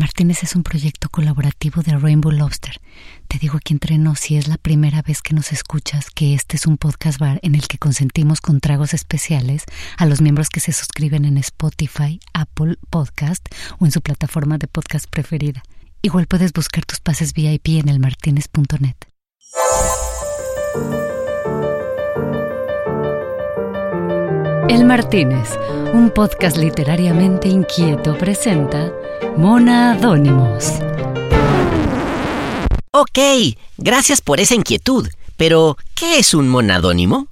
Martínez es un proyecto colaborativo de Rainbow Lobster. Te digo aquí entre nos, si es la primera vez que nos escuchas, que este es un podcast bar en el que consentimos con tragos especiales a los miembros que se suscriben en Spotify, Apple Podcast o en su plataforma de podcast preferida. Igual puedes buscar tus pases VIP en elmartinez.net. El Martínez, un podcast literariamente inquieto, presenta Mona Adónimos. Ok, gracias por esa inquietud. Pero, ¿qué es un monadónimo?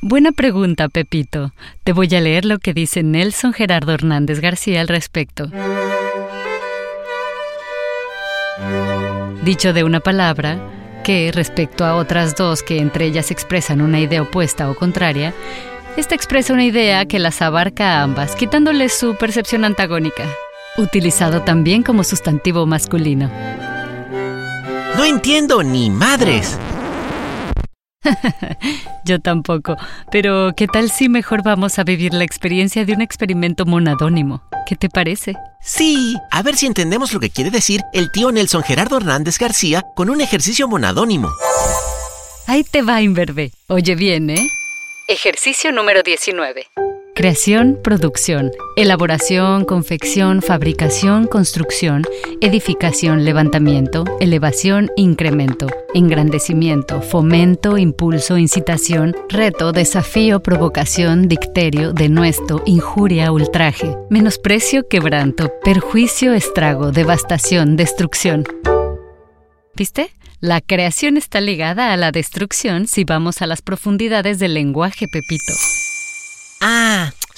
Buena pregunta, Pepito. Te voy a leer lo que dice Nelson Gerardo Hernández García al respecto. Dicho de una palabra, que, respecto a otras dos que entre ellas expresan una idea opuesta o contraria, esta expresa una idea que las abarca a ambas, quitándole su percepción antagónica, utilizado también como sustantivo masculino. No entiendo ni madres. Yo tampoco, pero ¿qué tal si mejor vamos a vivir la experiencia de un experimento monadónimo? ¿Qué te parece? Sí, a ver si entendemos lo que quiere decir el tío Nelson Gerardo Hernández García con un ejercicio monadónimo. Ahí te va, Inverbe. Oye bien, ¿eh? Ejercicio número 19. Creación, producción, elaboración, confección, fabricación, construcción, edificación, levantamiento, elevación, incremento, engrandecimiento, fomento, impulso, incitación, reto, desafío, provocación, dicterio, denuesto, injuria, ultraje, menosprecio, quebranto, perjuicio, estrago, devastación, destrucción. ¿Viste? La creación está ligada a la destrucción si vamos a las profundidades del lenguaje, Pepito.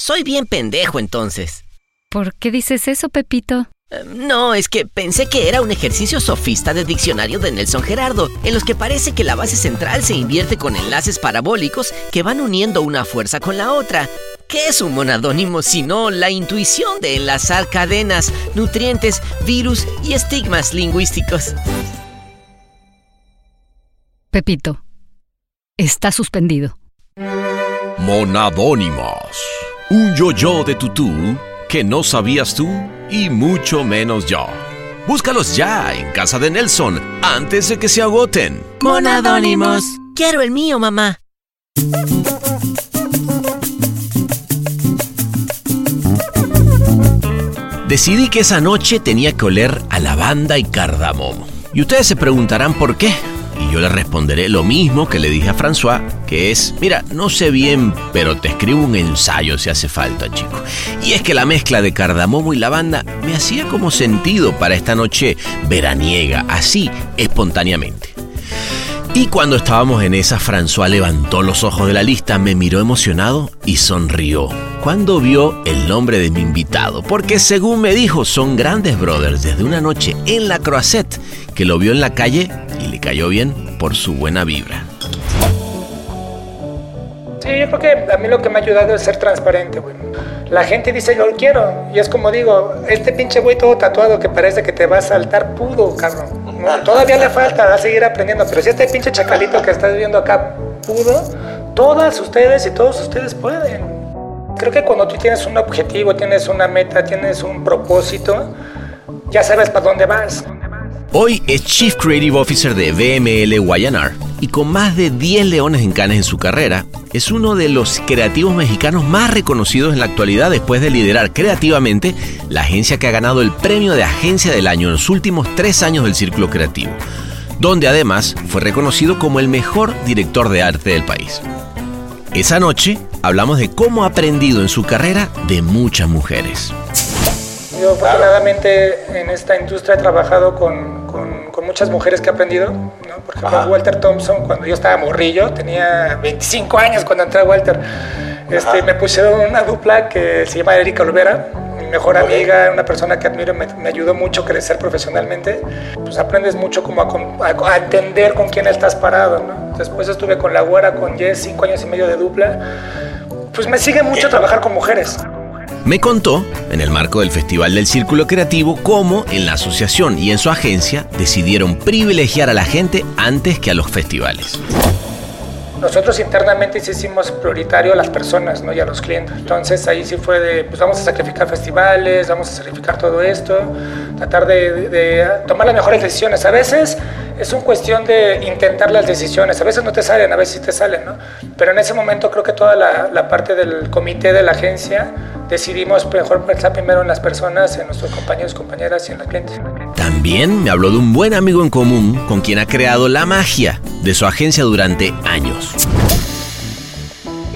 Soy bien pendejo entonces. ¿Por qué dices eso, Pepito? Eh, No, es que pensé que era un ejercicio sofista de diccionario de Nelson Gerardo, en los que parece que la base central se invierte con enlaces parabólicos que van uniendo una fuerza con la otra. ¿Qué es un monadónimo sino la intuición de enlazar cadenas, nutrientes, virus y estigmas lingüísticos? Pepito. Está suspendido. Monadónimas. Un yo-yo de tutú que no sabías tú y mucho menos yo. Búscalos ya en casa de Nelson antes de que se agoten. Monadónimos. Quiero el mío, mamá. Decidí que esa noche tenía que oler a lavanda y cardamomo. Y ustedes se preguntarán por qué. Y yo le responderé lo mismo que le dije a François, que es, mira, no sé bien, pero te escribo un ensayo si hace falta, chico. Y es que la mezcla de cardamomo y lavanda me hacía como sentido para esta noche veraniega, así, espontáneamente. Y cuando estábamos en esa, François levantó los ojos de la lista, me miró emocionado y sonrió cuando vio el nombre de mi invitado, porque según me dijo, son grandes brothers desde una noche en la Croisette, que lo vio en la calle y le cayó bien por su buena vibra. Sí, yo creo que a mí lo que me ha ayudado es ser transparente, güey. La gente dice, yo lo quiero. Y es como digo, este pinche güey todo tatuado que parece que te va a saltar pudo, cabrón. No, todavía le falta, va a seguir aprendiendo. Pero si este pinche chacalito que estás viendo acá pudo, todas ustedes y todos ustedes pueden. Creo que cuando tú tienes un objetivo, tienes una meta, tienes un propósito, ya sabes para dónde vas. Hoy es Chief Creative Officer de BML Guayanar y con más de 10 leones en canes en su carrera, es uno de los creativos mexicanos más reconocidos en la actualidad después de liderar creativamente la agencia que ha ganado el premio de Agencia del Año en los últimos tres años del Círculo Creativo, donde además fue reconocido como el mejor director de arte del país. Esa noche hablamos de cómo ha aprendido en su carrera de muchas mujeres. Yo afortunadamente en esta industria he trabajado con, con- con muchas mujeres que he aprendido. ¿no? Por ejemplo, Walter Thompson, cuando yo estaba morrillo, tenía 25 años cuando entré a Walter, este, me pusieron una dupla que se llama Erika Olvera, mi mejor amiga, una persona que admiro, me, me ayudó mucho a crecer profesionalmente. Pues aprendes mucho como a, a- a entender con quién estás parado. ¿no? Después estuve con la güera, con Jess, cinco años y medio de dupla. Pues me sigue mucho trabajar con mujeres. Me contó, en el marco del Festival del Círculo Creativo, cómo en la asociación y en su agencia decidieron privilegiar a la gente antes que a los festivales. nosotros internamente hicimos prioritario a las personas ¿no? y a los clientes. Entonces ahí sí fue de, pues vamos a sacrificar festivales, vamos a sacrificar todo esto, tratar de tomar las mejores decisiones. A veces es una cuestión de intentar las decisiones. A veces no te salen, a veces sí te salen, ¿no? Pero en ese momento creo que toda la, la parte del comité de la agencia decidimos mejor pensar primero en las personas, en nuestros compañeros, compañeras y en los clientes. También me habló de un buen amigo en común con quien ha creado la magia de su agencia durante años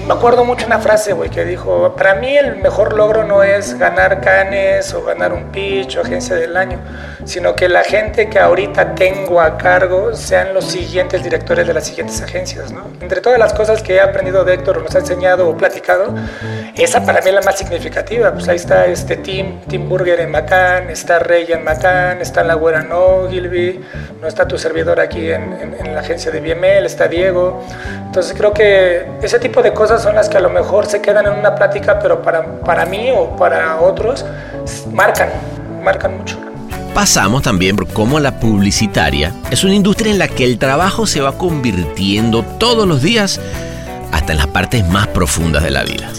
me acuerdo mucho una frase, güey, que dijo, para mí el mejor logro no es ganar canes o ganar un pitch o agencia del año, sino que la gente que ahorita tengo a cargo sean los siguientes directores de las siguientes agencias, ¿no? Entre todas las cosas que he aprendido de Héctor, nos ha enseñado o platicado, esa para mí es la más significativa. Pues ahí está este Tim, Tim Burger en Macán, está Rey en Macán, está la güera No, Gilby, no está tu servidor aquí en, en la agencia de BML, está Diego. Entonces creo que ese tipo de cosas son las que a lo mejor se quedan en una plática, pero para, para mí o para otros marcan, marcan mucho. Pasamos también por cómo la publicitaria es una industria en la que el trabajo se va convirtiendo todos los días hasta en las partes más profundas de la vida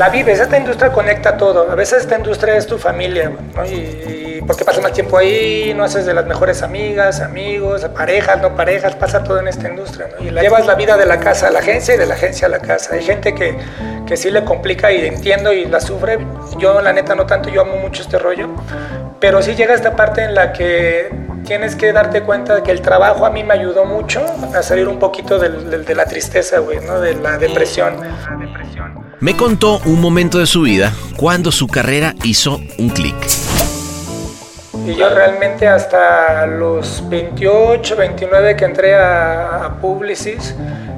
la vives, esta industria conecta todo. A veces esta industria es tu familia, ¿no? Y, porque pasas más tiempo ahí, no haces de las mejores amigas, amigos, parejas, no parejas, pasa todo en esta industria, ¿no? Y la, llevas la vida de la casa a la agencia y de la agencia a la casa. Hay gente que, que sí le complica y entiendo y la sufre. Yo, la neta, no tanto, yo amo mucho este rollo. Pero sí llega esta parte en la que tienes que darte cuenta de que el trabajo a mí me ayudó mucho a salir un poquito de, de la tristeza, güey, ¿no? De la depresión. Me contó un momento de su vida cuando su carrera hizo un clic. Y yo realmente hasta los 28, 29 que entré a, Publicis,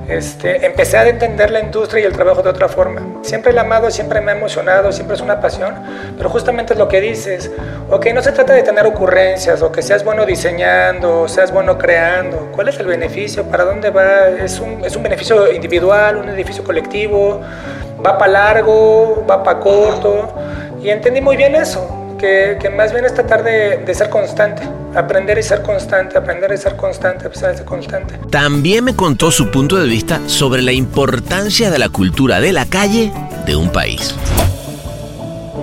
este, empecé a entender la industria y el trabajo de otra forma. Siempre la he amado, siempre me ha emocionado, siempre es una pasión, pero justamente es lo que dices. Ok, no se trata de tener ocurrencias o que seas bueno diseñando, o seas bueno creando. ¿Cuál es el beneficio? ¿Para dónde va? ¿Es un, es un beneficio individual, un beneficio colectivo? Va para largo, va para corto. Y entendí muy bien eso, que, que más bien es tratar de, de, ser constante, aprender y ser constante, aprender y ser constante, a ser constante. También me contó su punto de vista sobre la importancia de la cultura de la calle de un país.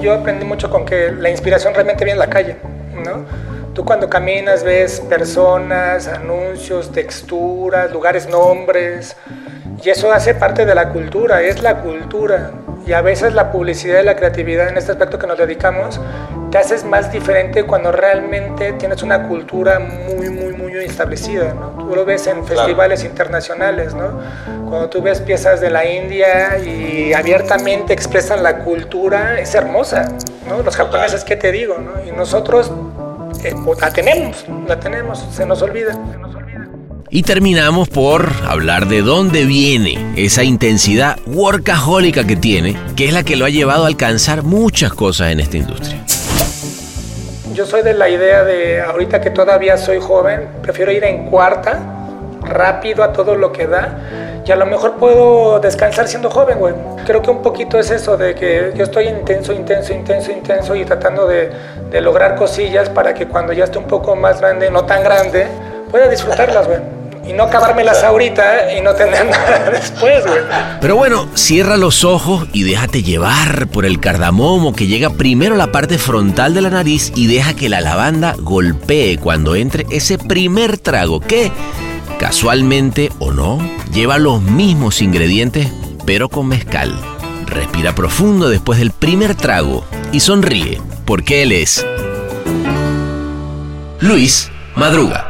Yo aprendí mucho con que la inspiración realmente viene en la calle, ¿no? Tú cuando caminas ves personas, anuncios, texturas, lugares, nombres, y eso hace parte de la cultura, es la cultura. Y a veces la publicidad y la creatividad en este aspecto que nos dedicamos te haces más diferente cuando realmente tienes una cultura muy, muy, muy establecida. ¿no? Tú lo ves en festivales internacionales, ¿no? Cuando tú ves piezas de la India y abiertamente expresan la cultura, es hermosa, ¿no? Los japoneses, ¿qué te digo? ¿no? Y nosotros eh, la tenemos, la tenemos, se nos olvida. Se nos olvida. Y terminamos por hablar de dónde viene esa intensidad workahólica que tiene, que es la que lo ha llevado a alcanzar muchas cosas en esta industria. Yo soy de la idea de, ahorita que todavía soy joven, prefiero ir en cuarta, rápido a todo lo que da, y a lo mejor puedo descansar siendo joven, güey. Creo que un poquito es eso, de que yo estoy intenso, intenso, intenso, intenso, y tratando de, lograr cosillas para que cuando ya esté un poco más grande, no tan grande, pueda disfrutarlas, güey y no acabármelas ahorita y no tener nada después, güey. Pero bueno, cierra los ojos y déjate llevar por el cardamomo que llega primero a la parte frontal de la nariz y deja que la lavanda golpee cuando entre ese primer trago que, casualmente o no, lleva los mismos ingredientes pero con mezcal. Respira profundo después del primer trago y sonríe porque él es Luis Madruga.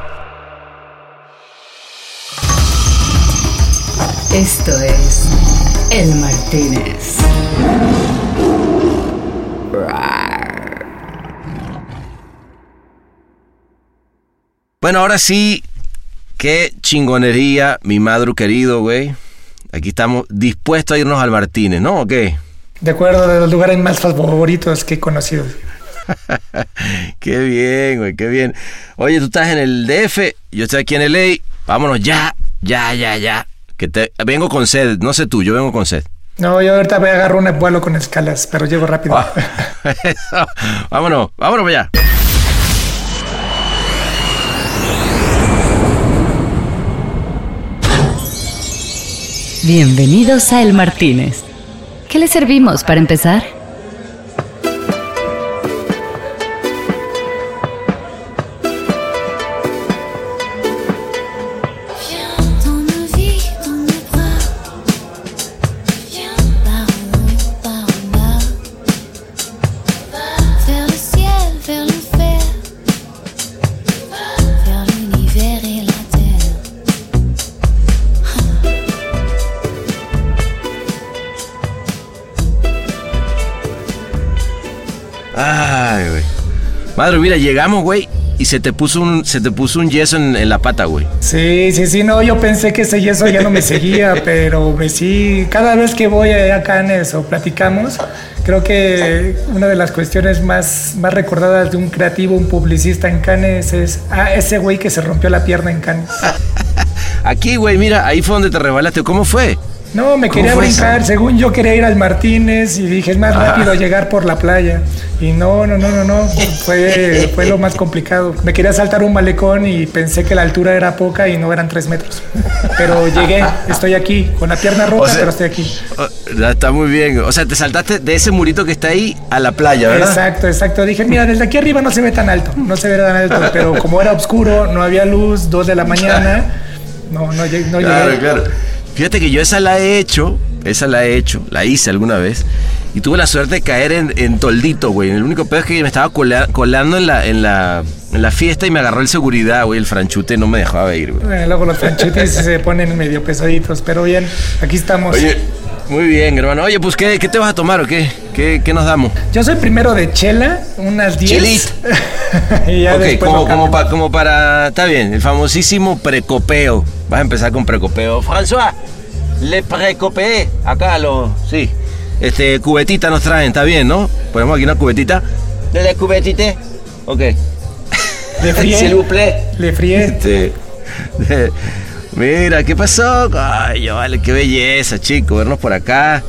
Esto es El Martínez. Bueno, ahora sí, qué chingonería, mi madre querido, güey. Aquí estamos dispuestos a irnos al Martínez, ¿no? ¿O qué? De acuerdo, de los lugares más favoritos que he conocido. qué bien, güey, qué bien. Oye, tú estás en el DF, yo estoy aquí en el LA. Vámonos ya, ya, ya, ya. Que te, vengo con sed, no sé tú, yo vengo con sed. No, yo ahorita voy a agarrar un vuelo con escalas, pero llego rápido. Ah, vámonos, vámonos allá. Bienvenidos a El Martínez. ¿Qué le servimos para empezar? Mira, llegamos, güey, y se te puso un, se te puso un yeso en, la pata, güey. Sí, sí, sí, no, yo pensé que ese yeso ya no me seguía, pero me sí, cada vez que voy a Canes o platicamos, creo que una de las cuestiones más, más recordadas de un creativo, un publicista en Canes es ah, ese güey que se rompió la pierna en Canes. Aquí, güey, mira, ahí fue donde te rebalaste. ¿Cómo fue? No, me quería brincar. Según yo quería ir al Martínez y dije, es más ah. rápido llegar por la playa. Y no, no, no, no, no. Fue, fue lo más complicado. Me quería saltar un malecón y pensé que la altura era poca y no eran tres metros. Pero llegué, estoy aquí, con la pierna rota, pero estoy aquí. Está muy bien. O sea, te saltaste de ese murito que está ahí a la playa, ¿verdad? Exacto, exacto. Dije, mira, desde aquí arriba no se ve tan alto. No se ve tan alto. Pero como era oscuro, no había luz, dos de la mañana. No, no, no llegué. Claro, claro. Fíjate que yo esa la he hecho, esa la he hecho, la hice alguna vez. Y tuve la suerte de caer en, toldito, güey. El único peor es que me estaba colando en la, en, la, en la fiesta y me agarró el seguridad, güey. El franchute no me dejaba ir, güey. luego los franchutes se ponen medio pesaditos, pero bien, aquí estamos. Oye, muy bien, hermano. Oye, pues, ¿qué, qué te vas a tomar o qué? qué? ¿Qué, nos damos? Yo soy primero de chela, unas 10. Chelit. y ya ok, como, como, como, para... Está bien, el famosísimo precopeo. Vas a empezar con precopeo. François, le precopé. Acá lo... Sí. Este, cubetita nos traen, está bien, ¿no? Ponemos aquí una cubetita. ¿De la cubetita? Ok. Le frié. Le frié. Este, mira, ¿qué pasó? Ay, vale, qué belleza, chico, vernos por acá.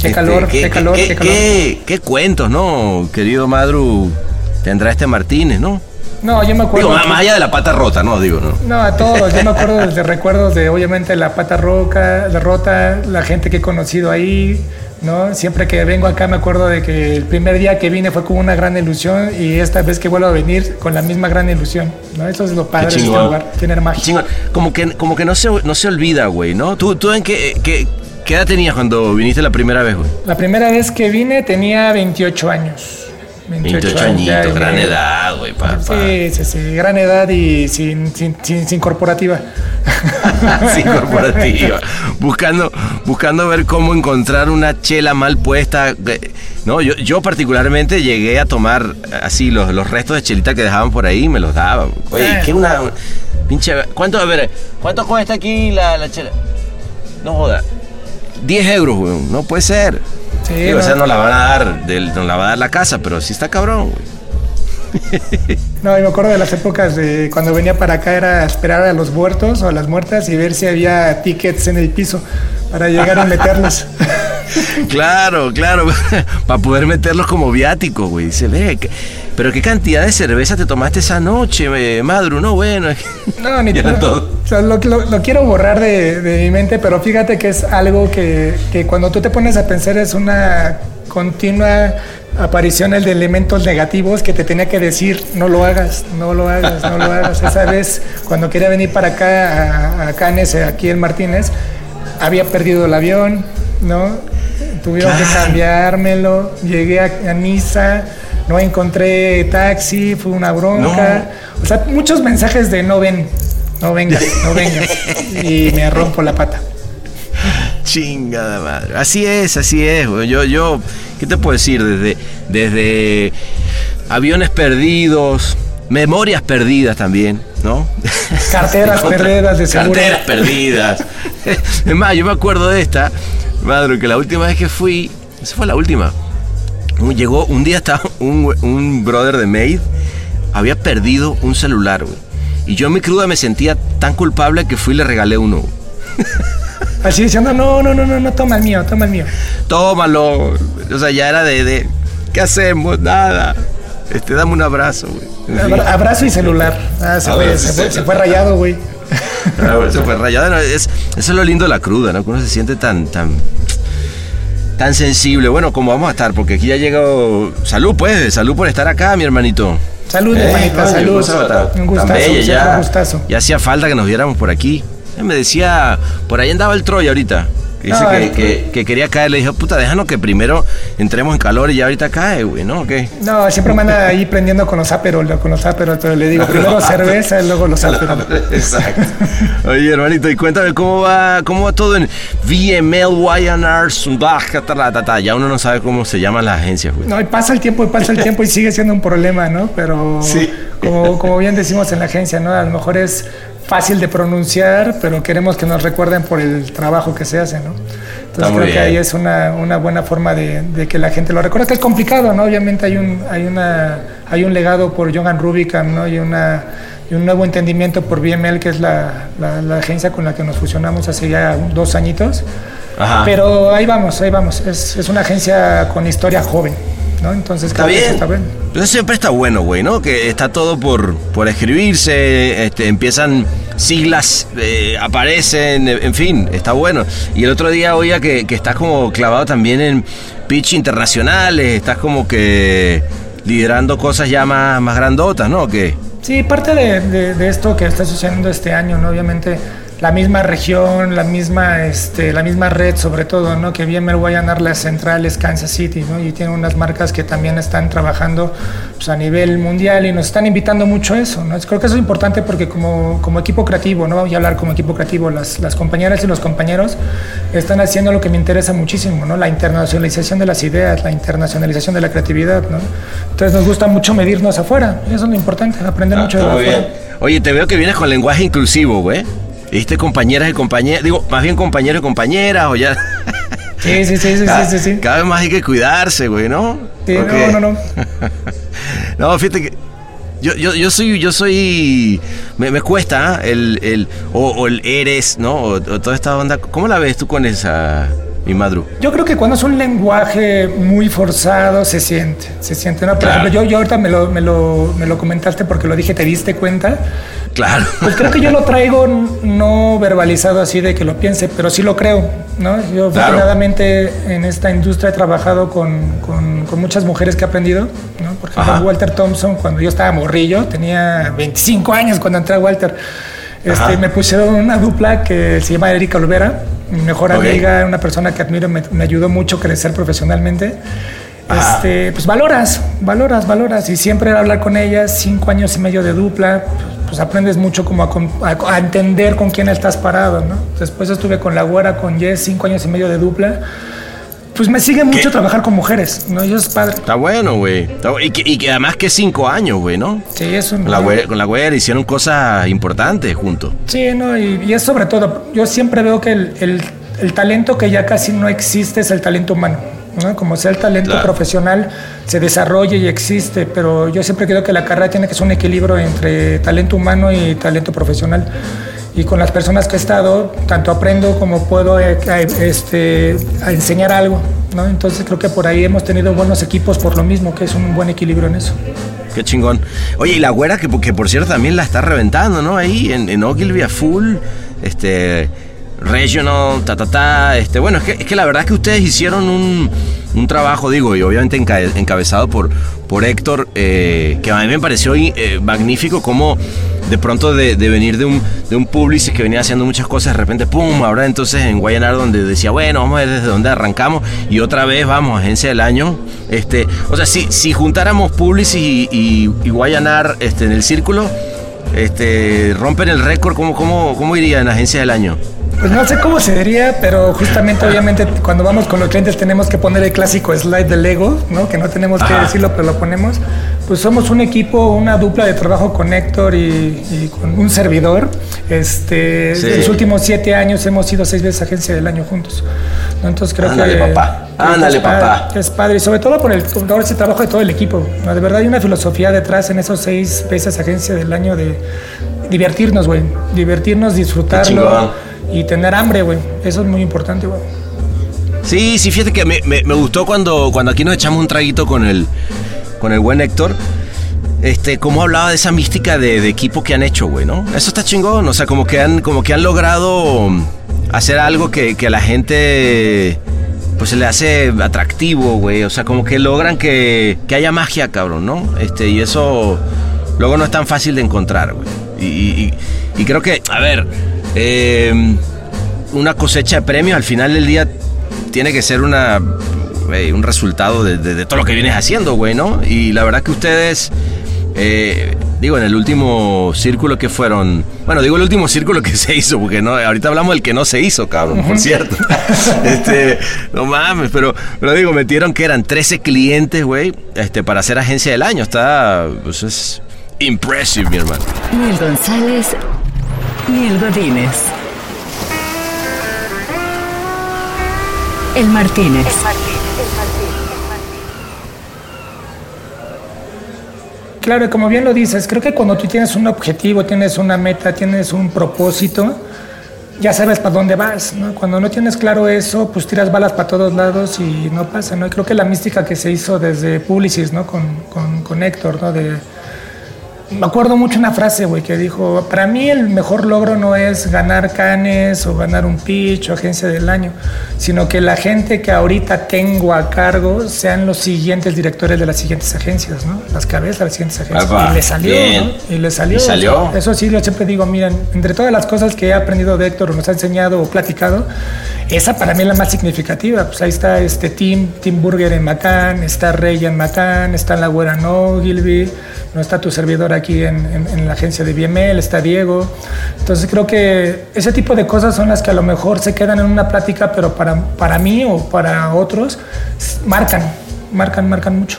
Qué calor, qué, calor, qué, calor. Qué, cuentos, ¿no? Querido Madru, tendrá este Martínez, ¿no? No, yo me acuerdo. Digo, más allá de la pata rota, ¿no? Digo, ¿no? No, a todos. Yo me acuerdo de recuerdos de, obviamente, la pata roca, la rota, la gente que he conocido ahí, ¿no? Siempre que vengo acá me acuerdo de que el primer día que vine fue con una gran ilusión y esta vez que vuelvo a venir con la misma gran ilusión, ¿no? Eso es lo padre de este lugar, tener magia. Como que, como que no, se, no se olvida, güey, ¿no? ¿Tú, tú en qué, qué, qué edad tenías cuando viniste la primera vez, güey? La primera vez que vine tenía 28 años. 28, añitos, gran edad, güey, papá. Sí, sí, sí, gran edad y sin, sin, sin, corporativa. sin corporativa. buscando, buscando ver cómo encontrar una chela mal puesta. No, yo, yo particularmente llegué a tomar así los, los restos de chelita que dejaban por ahí, me los daban. Oye, eh. qué una pinche. ¿Cuánto, a ver, cuánto cuesta aquí la, la chela? No joda. 10 euros, güey. No puede ser. Sí, o sea, no la van a dar, del, no la va a dar la casa, pero sí está cabrón, güey. No, y me acuerdo de las épocas de cuando venía para acá era esperar a los muertos o a las muertas y ver si había tickets en el piso para llegar a meterlos. claro, claro, para poder meterlos como viáticos, güey. Se ve pero qué cantidad de cerveza te tomaste esa noche, Madru, no, bueno. No, ni todo. O sea, lo, quiero borrar de, mi mente, pero fíjate que es algo que, que cuando tú te pones a pensar es una continua aparición de elementos negativos que te tenía que decir, no lo hagas, no lo hagas, no lo hagas. Esa vez, cuando quería venir para acá, a, a Canes, aquí en Martínez, había perdido el avión, ¿no? Tuvieron que cambiármelo, llegué a, a Niza no encontré taxi, fue una bronca. O sea, muchos mensajes de no ven, no vengas, no vengas. y me rompo la pata. Chingada madre. Así es, así es. Yo, yo, ¿qué te puedo decir? Desde, desde aviones perdidos, memorias perdidas también, ¿no? Carteras perdidas de seguridad. Carteras perdidas. Es más, yo me acuerdo de esta, madre, que la última vez que fui, esa fue la última Llegó, un día estaba un, brother de Maid, había perdido un celular, güey. Y yo en mi cruda me sentía tan culpable que fui y le regalé uno. Así diciendo, no, no, no, no, no, toma el mío, toma el mío. Tómalo. O sea, ya era de, de ¿qué hacemos? Nada. Este, dame un abrazo, güey. Abrazo y celular. Ah, se, fue, se, fue, rayado, güey. Súper rayado. es, eso es lo lindo de la cruda, ¿no? Que uno se siente tan, tan, tan sensible. Bueno, como vamos a estar, porque aquí ya llegó. Salud, pues, salud por estar acá, mi hermanito. Salud, eh, hermanita, salud. Un gustazo, ya, gustazo. Ya hacía falta que nos viéramos por aquí. Me decía, por ahí andaba el Troy ahorita. Dice que, que, quería caer, le dijo, puta, déjanos que primero entremos en calor y ya ahorita cae, güey, ¿no? ¿Qué? No, siempre me anda ahí prendiendo con los aperos, con los aperos, le digo, primero cerveza y luego los aperos. Exacto. Oye, hermanito, y cuéntame cómo va, cómo va todo en VML, YNR, ya uno no sabe cómo se llaman las agencias, güey. No, y pasa el tiempo, y pasa el tiempo y sigue siendo un problema, ¿no? Pero sí. como, como bien decimos en la agencia, ¿no? A lo mejor es fácil de pronunciar, pero queremos que nos recuerden por el trabajo que se hace, ¿no? Entonces creo que ahí es una, una buena forma de, que la gente lo recuerde, que es complicado, ¿no? Obviamente hay un, hay una, hay un legado por Johan Rubicam, ¿no? Y una y un nuevo entendimiento por BML, que es la, la, agencia con la que nos fusionamos hace ya dos añitos. Pero ahí vamos, ahí vamos. Es, es una agencia con historia joven. ¿No? Entonces, está bien. Está bien. Eso siempre está bueno, güey, ¿no? Que está todo por, por escribirse, este, empiezan siglas, eh, aparecen, en fin, está bueno. Y el otro día oía que, que estás como clavado también en pitch internacionales, estás como que liderando cosas ya más, más grandotas, ¿no? ¿Qué? Sí, parte de, de, de esto que está sucediendo este año, ¿no? Obviamente la misma región, la misma, este, la misma red sobre todo, ¿no? que bien voy a ganar las centrales Kansas City ¿no? y tiene unas marcas que también están trabajando pues, a nivel mundial y nos están invitando mucho a eso. ¿no? Creo que eso es importante porque como, como equipo creativo, no voy a hablar como equipo creativo, las, las compañeras y los compañeros están haciendo lo que me interesa muchísimo, ¿no? la internacionalización de las ideas, la internacionalización de la creatividad. ¿no? Entonces nos gusta mucho medirnos afuera, eso es lo importante, aprender ah, mucho de afuera. Oye, te veo que vienes con lenguaje inclusivo, güey. ¿Viste compañeras y compañeras? Digo, más bien compañeros y compañeras o ya. Sí, sí, sí, sí, sí, sí, Cada vez más hay que cuidarse, güey, ¿no? Sí, no, no, no. no, fíjate que. Yo, yo, yo soy, yo soy, me, me cuesta ¿eh? el, el o, el eres, ¿no? O, toda esta onda. ¿Cómo la ves tú con esa, mi madru? Yo creo que cuando es un lenguaje muy forzado se siente, se siente, ¿no? Por ejemplo, yo, yo ahorita me lo, me, lo, me lo comentaste porque lo dije, te diste cuenta. Claro. Pues creo que yo lo traigo no verbalizado así de que lo piense, pero sí lo creo, ¿no? Yo afortunadamente en esta industria he trabajado con, con, muchas mujeres que he aprendido, ¿no? Por ejemplo, Walter Thompson, cuando yo estaba morrillo, tenía 25 años cuando entré a Walter, este, me pusieron una dupla que se llama Erika Olvera, mi mejor amiga, una persona que admiro, me, me ayudó mucho a crecer profesionalmente. Este, pues valoras, valoras, valoras. Y siempre hablar con ellas, cinco años y medio de dupla, pues aprendes mucho como a, entender con quién estás parado, ¿no? Después estuve con la güera, con Jess, cinco años y medio de dupla. Pues me sigue mucho trabajar con mujeres, ¿no? Yo es padre. Está bueno, güey. Y, que, además que cinco años, güey, ¿no? Sí, eso. Con la, güera, con la güera hicieron cosas importantes juntos. Sí, no, y, es sobre todo, yo siempre veo que el, el talento que ya casi no existe es el talento humano. Como sea el talento profesional, se desarrolla y existe, pero yo siempre creo que la carrera tiene que ser un equilibrio entre talento humano y talento profesional. Y con las personas que he estado, tanto aprendo como puedo eh, eh, este, enseñar algo. ¿no? Entonces creo que por ahí hemos tenido buenos equipos por lo mismo, que es un buen equilibrio en eso. Qué chingón. Oye, y la güera, que, que por cierto también la está reventando, ¿no? Ahí en, en Ogilvy a full. Este, regional, ta, ta, ta. Este, bueno, es que, es que la verdad es que ustedes hicieron un, un trabajo, digo, y obviamente encabezado por, por Héctor, eh, que a mí me pareció eh, magnífico como de pronto de, venir de un, de un que venía haciendo muchas cosas, de repente, ¡pum! Ahora entonces en Guayanar donde decía, bueno, vamos a ver desde dónde arrancamos y otra vez vamos, agencia del año. Este, o sea, si, si juntáramos publicist y, y, y Guayanar este, en el círculo, este, rompen el récord, ¿cómo, cómo, cómo iría en agencia del año? Pues no sé cómo se diría, pero justamente obviamente cuando vamos con los clientes tenemos que poner el clásico slide del Lego, ¿no? Que no tenemos que decirlo, pero lo ponemos. Pues somos un equipo, una dupla de trabajo con Héctor y, con un servidor. Este, En los últimos siete años hemos sido seis veces agencia del año juntos. Entonces creo Ándale, que... papá. Ándale, papá. Es padre, y sobre todo por el ahora ese trabajo de todo el equipo. De verdad hay una filosofía detrás en esos seis veces agencia del año de divertirnos, güey. Divertirnos, disfrutarlo y tener hambre, güey. Eso es muy importante, güey. Sí, sí, fíjate que me, me, gustó cuando, cuando aquí nos echamos un traguito con el, con el buen Héctor. este, cómo hablaba de esa mística de, equipo que han hecho, güey, ¿no? Eso está chingón, o sea, como que han, como que han logrado hacer algo que, que a la gente pues se le hace atractivo, güey. O sea, como que logran que, que, haya magia, cabrón, ¿no? Este, y eso luego no es tan fácil de encontrar, güey. Y, y, creo que, a ver, em, una cosecha de premios al final del día tiene que ser una, un resultado de, de, todo lo que vienes haciendo, güey, ¿no? Y la verdad que ustedes eh, digo, en el último círculo que fueron. Bueno, digo el último círculo que se hizo, porque no, ahorita hablamos del que no se hizo, cabrón, por cierto. este, no mames, pero, pero digo, metieron que eran 13 clientes, güey, este, para hacer agencia del año. Está. Pues es. Impressive, mi hermano. Neil González, Neil Godínez. El Martínez. El Martínez. Claro, como bien lo dices, creo que cuando tú tienes un objetivo, tienes una meta, tienes un propósito, ya sabes para dónde vas, ¿no? Cuando no tienes claro eso, pues tiras balas para todos lados y no pasa, ¿no? creo que la mística que se hizo desde Publicis, ¿no? Con, con, con Héctor, ¿no? De, me acuerdo mucho una frase, güey, que dijo, para mí el mejor logro no es ganar canes o ganar un pitch o agencia del año, sino que la gente que ahorita tengo a cargo sean los siguientes directores de las siguientes agencias, ¿no? Las cabezas de las siguientes agencias. y le salió, ¿no? Y le salió. salió? eso sí, yo siempre digo, miren, entre todas las cosas que he aprendido de Héctor, nos ha enseñado o platicado, esa para mí es la más significativa. Pues ahí está este Tim, Tim Burger en Macán, está Rey en Macán, está la Güera No, Gilby, no está tu servidor aquí en, la agencia de BML, está Diego. Entonces creo que ese tipo de cosas son las que a lo mejor se quedan en una plática, pero para, para mí o para otros marcan, marcan, marcan mucho.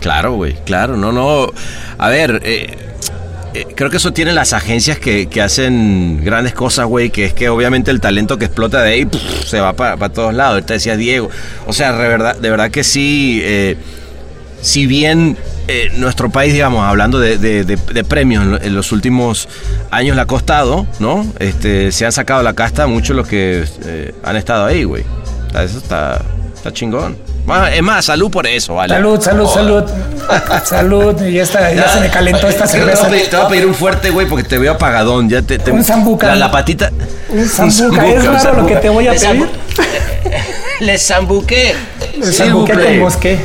Claro, güey, claro, no, no. A ver, eh, eh, creo que eso tienen las agencias que, hacen grandes cosas, güey, que es que obviamente el talento que explota de ahí se va para todos lados. Ahorita decía Diego. O sea, de verdad, de verdad que sí, eh, si bien eh, nuestro país, digamos, hablando de, premios en, los últimos años le ha costado, ¿no? Este, se han sacado la casta muchos los que han estado ahí, güey. Eso está, está chingón. Es más, salud por eso, ¿vale? Salud, salud, salud. salud. Y ya, ya, se me calentó esta cerveza. Te voy a pedir un fuerte, güey, porque te veo apagadón. Ya te, un zambuca. La, patita. Un zambuca. Es raro lo que te voy a pedir. Le zambuqué. Le zambuqué con mosqué.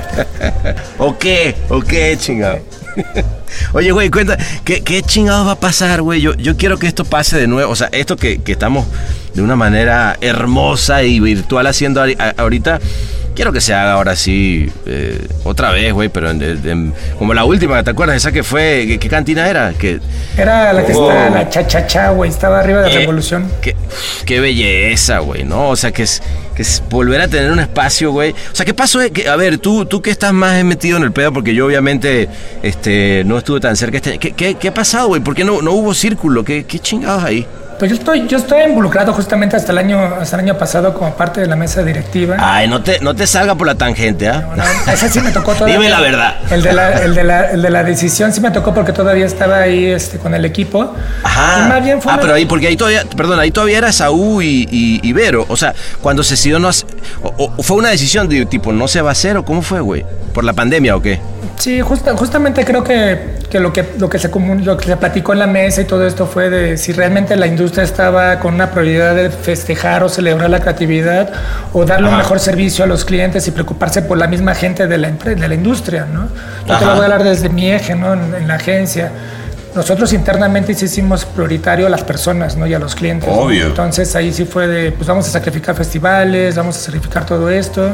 ¿O qué? ¿O qué, chingado? Oye, güey, cuenta, ¿qué, qué chingado va a pasar, güey? Yo, yo quiero que esto pase de nuevo. O sea, esto que, que estamos de una manera hermosa y virtual haciendo ahorita quiero que se haga ahora sí, eh, otra vez, güey, pero como la última, ¿te acuerdas? Esa que fue, ¿qué, cantina era? Que, era la que está, la cha-cha-cha, güey, estaba arriba de la Revolución. Qué, qué belleza, güey, ¿no? O sea, que es, que es volver a tener un espacio, güey. O sea, ¿qué pasó? Que, a ver, tú, tú que estás más metido en el pedo, porque yo obviamente este, no estuve tan cerca. Este, ¿qué, qué, qué ha pasado, güey? ¿Por qué no, no hubo círculo? ¿Qué, qué chingados ahí? Pues yo estoy, yo estoy involucrado justamente hasta el año, hasta el año pasado como parte de la mesa directiva. Ay, no te, no te salga por la tangente, ¿ah? ese sí me tocó todavía. Dime la verdad. El de la, el, de la, el de la decisión sí me tocó porque todavía estaba ahí este, con el equipo. Ajá. más bien fue ah, pero ahí, porque ahí todavía, perdón, ahí todavía era Saúl y, y, Ibero. O sea, cuando se decidió no hace, o, fue una decisión de tipo, no se va a hacer o cómo fue, güey? ¿Por la pandemia o qué? Sí, justamente creo que, que, lo que lo que se lo que se platicó en la mesa y todo esto fue de si realmente la industria estaba con una prioridad de festejar o celebrar la creatividad o darle un mejor servicio a los clientes y preocuparse por la misma gente de la, de la industria, ¿no? Yo te lo voy a hablar desde mi eje, ¿no? en la agencia. Nosotros internamente sí hicimos prioritario a las personas ¿no? y a los clientes. Obvio. Entonces ahí sí fue de, pues vamos a sacrificar festivales, vamos a sacrificar todo esto,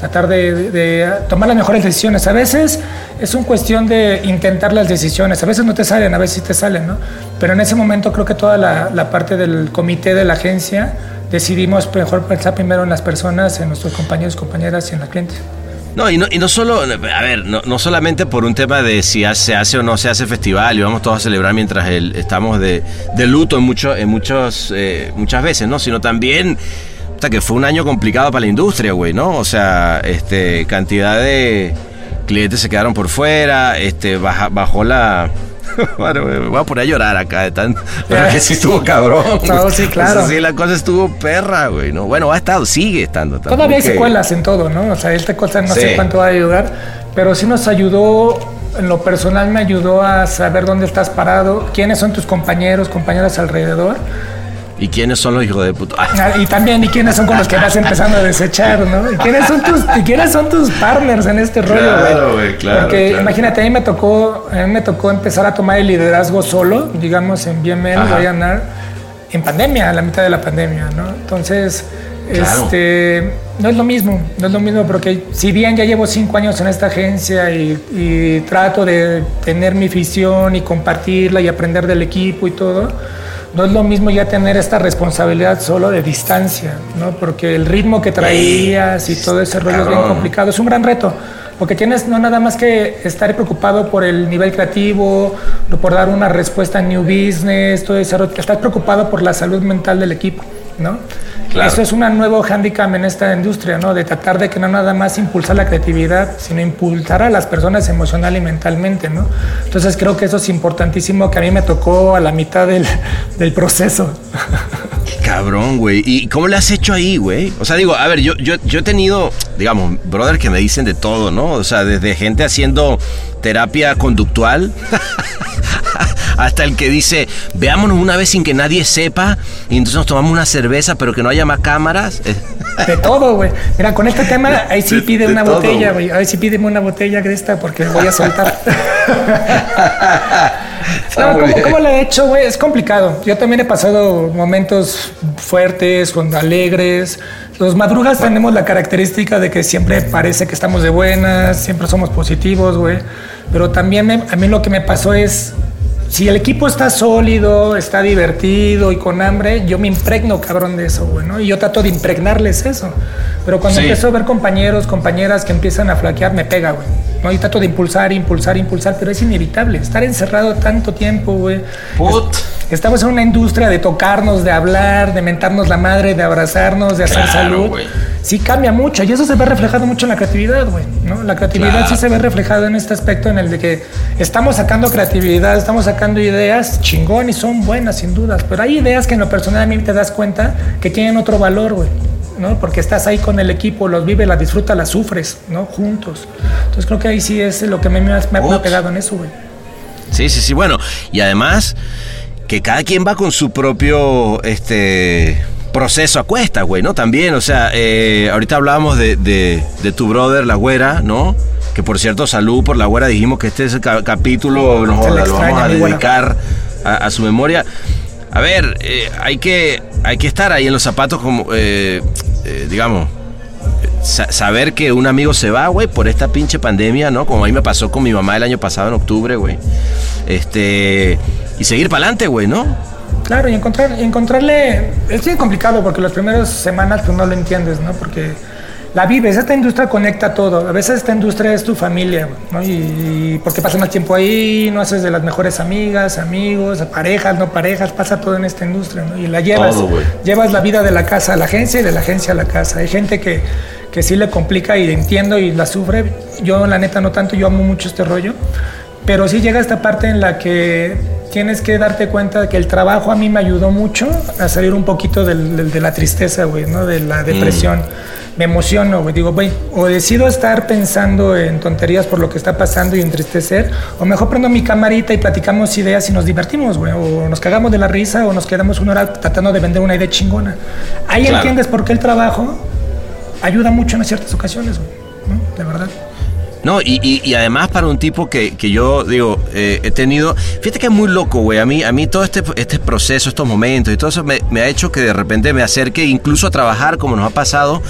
tratar de, tomar las mejores decisiones. A veces es una cuestión de intentar las decisiones, a veces no te salen, a veces sí te salen, ¿no? Pero en ese momento creo que toda la, la parte del comité de la agencia decidimos mejor pensar primero en las personas, en nuestros compañeros, compañeras y en la cliente. No, y no, y no solo, a ver, no, no solamente por un tema de si se hace o no se hace festival y vamos todos a celebrar mientras estamos de, de, luto en, en muchos, eh, muchas veces, ¿no? Sino también hasta que fue un año complicado para la industria, güey, ¿no? O sea, este, cantidad de clientes se quedaron por fuera, este, bajó la bueno, me voy a poner a llorar acá de tan. Pero que sí estuvo cabrón. No, sí, claro. sí, la cosa estuvo perra, güey. ¿no? Bueno, ha estado, sigue estando. Todavía hay secuelas en todo, ¿no? O sea, esta cosa no sé cuánto va a ayudar, pero sí nos ayudó en lo personal me ayudó a saber dónde estás parado, quiénes son tus compañeros, compañeras alrededor. ¿Y quiénes son los hijos de puta? Ah, y también, ¿y quiénes son con los que vas empezando a desechar, no? ¿Y quiénes son tus, quiénes son tus partners en este rollo, Claro, güey, claro. Porque claro. imagínate, a mí me tocó, a mí me tocó empezar a tomar el liderazgo solo, digamos, en BML, Ajá. Ryanair, en pandemia, a la mitad de la pandemia, ¿no? Entonces, Claro. este, no es lo mismo, no es lo mismo, porque si bien ya llevo cinco años en esta agencia y, y trato de tener mi visión y compartirla y aprender del equipo y todo, no es lo mismo ya tener esta responsabilidad solo de distancia, ¿no? Porque el ritmo que traías y todo ese rollo es bien complicado, es un gran reto. Porque tienes no nada más que estar preocupado por el nivel creativo, por dar una respuesta en new business, todo ese rollo. Estás preocupado por la salud mental del equipo, ¿no? Claro. Eso es un nuevo handicap en esta industria, ¿no? De tratar de que no nada más impulsar la creatividad, sino impulsar a las personas emocional y mentalmente, ¿no? Entonces creo que eso es importantísimo que a mí me tocó a la mitad del, del proceso. Qué cabrón, güey. ¿Y cómo le has hecho ahí, güey? O sea, digo, a ver, yo, yo, yo he tenido, digamos, brother que me dicen de todo, ¿no? O sea, desde gente haciendo terapia conductual hasta el que dice, veámonos una vez sin que nadie sepa y entonces nos tomamos una cerveza pero que no haya más cámaras. Eh, De todo, güey. Mira, con este tema, ahí sí De- pide de una todo, botella, güey. Ahí sí pídeme una botella de esta porque voy a soltar. No, ¿cómo, cómo lo he hecho, güey? Es complicado. Yo también he pasado momentos fuertes, con alegres. Los madrugas tenemos la característica de que siempre parece que estamos de buenas, siempre somos positivos, güey. Pero también me- a mí lo que me pasó es, si el equipo está sólido, está divertido y con hambre, yo me impregno, cabrón, de eso, güey, ¿no? Y yo trato de impregnarles eso. Pero cuando Sí. empiezo a ver compañeros, compañeras que empiezan a flaquear, me pega, güey. ¿No? Y trato de impulsar, impulsar, impulsar, pero es inevitable. Estar encerrado tanto tiempo, güey. Put. Estamos en una industria de tocarnos, de hablar, de mentarnos la madre, de abrazarnos, de hacer Claro, salud. Sí cambia mucho y eso se ve reflejado mucho en la creatividad, güey. ¿no? La creatividad Claro. sí se ve reflejado en este aspecto en el de que estamos sacando creatividad, estamos sacando ideas chingón y son buenas sin dudas, pero hay ideas que en lo personal a mí te das cuenta que tienen otro valor, güey. ¿No? Porque estás ahí con el equipo, los vives, las disfrutas, las sufres, ¿no? Juntos. Entonces creo que ahí sí es lo que me, me, me ha pegado en eso, güey. Sí, sí, sí. Bueno, y además que cada quien va con su propio este proceso a cuesta, güey, ¿no? También, o sea, eh, ahorita hablábamos de, de- de tu brother, la güera, ¿no? Que por cierto, salud por la güera, dijimos que este es el ca- capítulo, nos lo vamos a dedicar a, a su memoria. A ver, eh, hay, que, hay que estar ahí en los zapatos como, eh, eh, digamos, sa- saber que un amigo se va, güey, por esta pinche pandemia, ¿no? Como a mí me pasó con mi mamá el año pasado en octubre, güey. Este. Y seguir para adelante, güey, ¿no? Claro, y encontrar, encontrarle, es bien complicado porque las primeras semanas tú no lo entiendes, ¿no? Porque la vives, esta industria conecta todo. A veces esta industria es tu familia, ¿no? Y, y porque pasas más tiempo ahí, no haces de las mejores amigas, amigos, parejas, no parejas, pasa todo en esta industria, ¿no? Y la llevas, Todo, llevas la vida de la casa a la agencia y de la agencia a la casa. Hay gente que, que sí le complica y entiendo y la sufre. Yo, la neta, no tanto, yo amo mucho este rollo. Pero sí llega esta parte en la que tienes que darte cuenta de que el trabajo a mí me ayudó mucho a salir un poquito del- del- de la tristeza, güey, ¿no? De la depresión. Me emociono, güey. Digo, güey, o decido estar pensando en tonterías por lo que está pasando y entristecer, o mejor prendo mi camarita y platicamos ideas y nos divertimos, güey. O nos cagamos de la risa o nos quedamos una hora tratando de vender una idea chingona. Ahí Claro. entiendes por qué el trabajo ayuda mucho en ciertas ocasiones, güey. ¿no? De verdad. No, y, y- y además para un tipo que, que yo digo, eh, he tenido. Fíjate que es muy loco, güey. A mí, a mí todo este, este proceso, estos momentos y todo eso me, ha hecho que de repente me acerque incluso a trabajar, como nos ha pasado,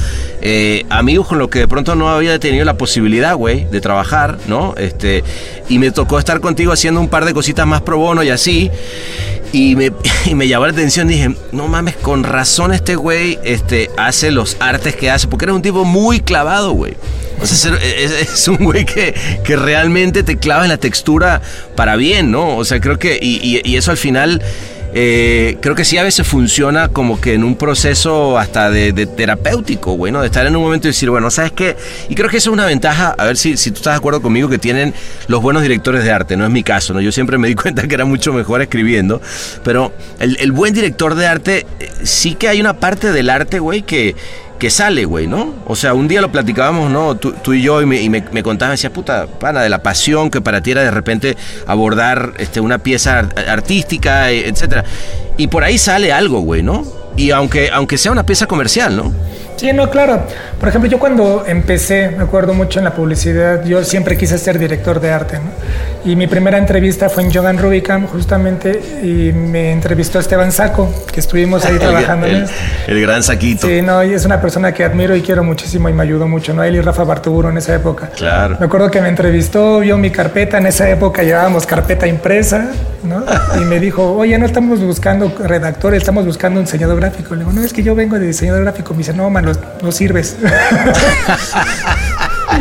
eh, amigos con los que de pronto no había tenido la posibilidad, güey, de trabajar, ¿no? Este, y me tocó estar contigo haciendo un par de cositas más pro bono y así. Y me, y me llamó la atención, dije, no mames, con razón este güey este, hace los artes que hace, porque eres un tipo muy clavado, güey. O sea, es, es- es un güey que, que realmente te clava en la textura para bien, ¿no? O sea, creo que, y- y eso al final, eh, creo que sí a veces funciona como que en un proceso hasta de, terapéutico, güey, ¿no? De estar en un momento y decir, bueno, ¿sabes qué? Y creo que eso es una ventaja, a ver si, si tú estás de acuerdo conmigo, que tienen los buenos directores de arte, no es mi caso, ¿no? Yo siempre me di cuenta que era mucho mejor escribiendo, pero el, el buen director de arte, eh, sí que hay una parte del arte, güey, que que sale, güey, ¿no? O sea, un día lo platicábamos, ¿no? Tú, y yo, y me, y me, me contabas, decía, puta, pana, de la pasión que para ti era de repente abordar este, una pieza artística, etcétera. Y por ahí sale algo, güey, ¿no? Y aunque, aunque sea una pieza comercial, ¿no? Sí, no, claro. Por ejemplo, yo cuando empecé, me acuerdo mucho en la publicidad, yo siempre quise ser director de arte, ¿no? Y mi primera entrevista fue en Jogan Rubicam, justamente, y me entrevistó Esteban Saco, que estuvimos ahí trabajando el, en esto. El gran Saquito. Sí, no, y es una persona que admiro y quiero muchísimo y me ayudó mucho, ¿no? Él y Rafa Bartuburo en esa época. Claro. Me acuerdo que me entrevistó, vio mi carpeta, en esa época llevábamos carpeta impresa, ¿no? Y me dijo, oye, no estamos buscando redactor, estamos buscando un diseñador gráfico. Le digo, no, es que yo vengo de diseñador gráfico. Me dice, no, man, no, sirves.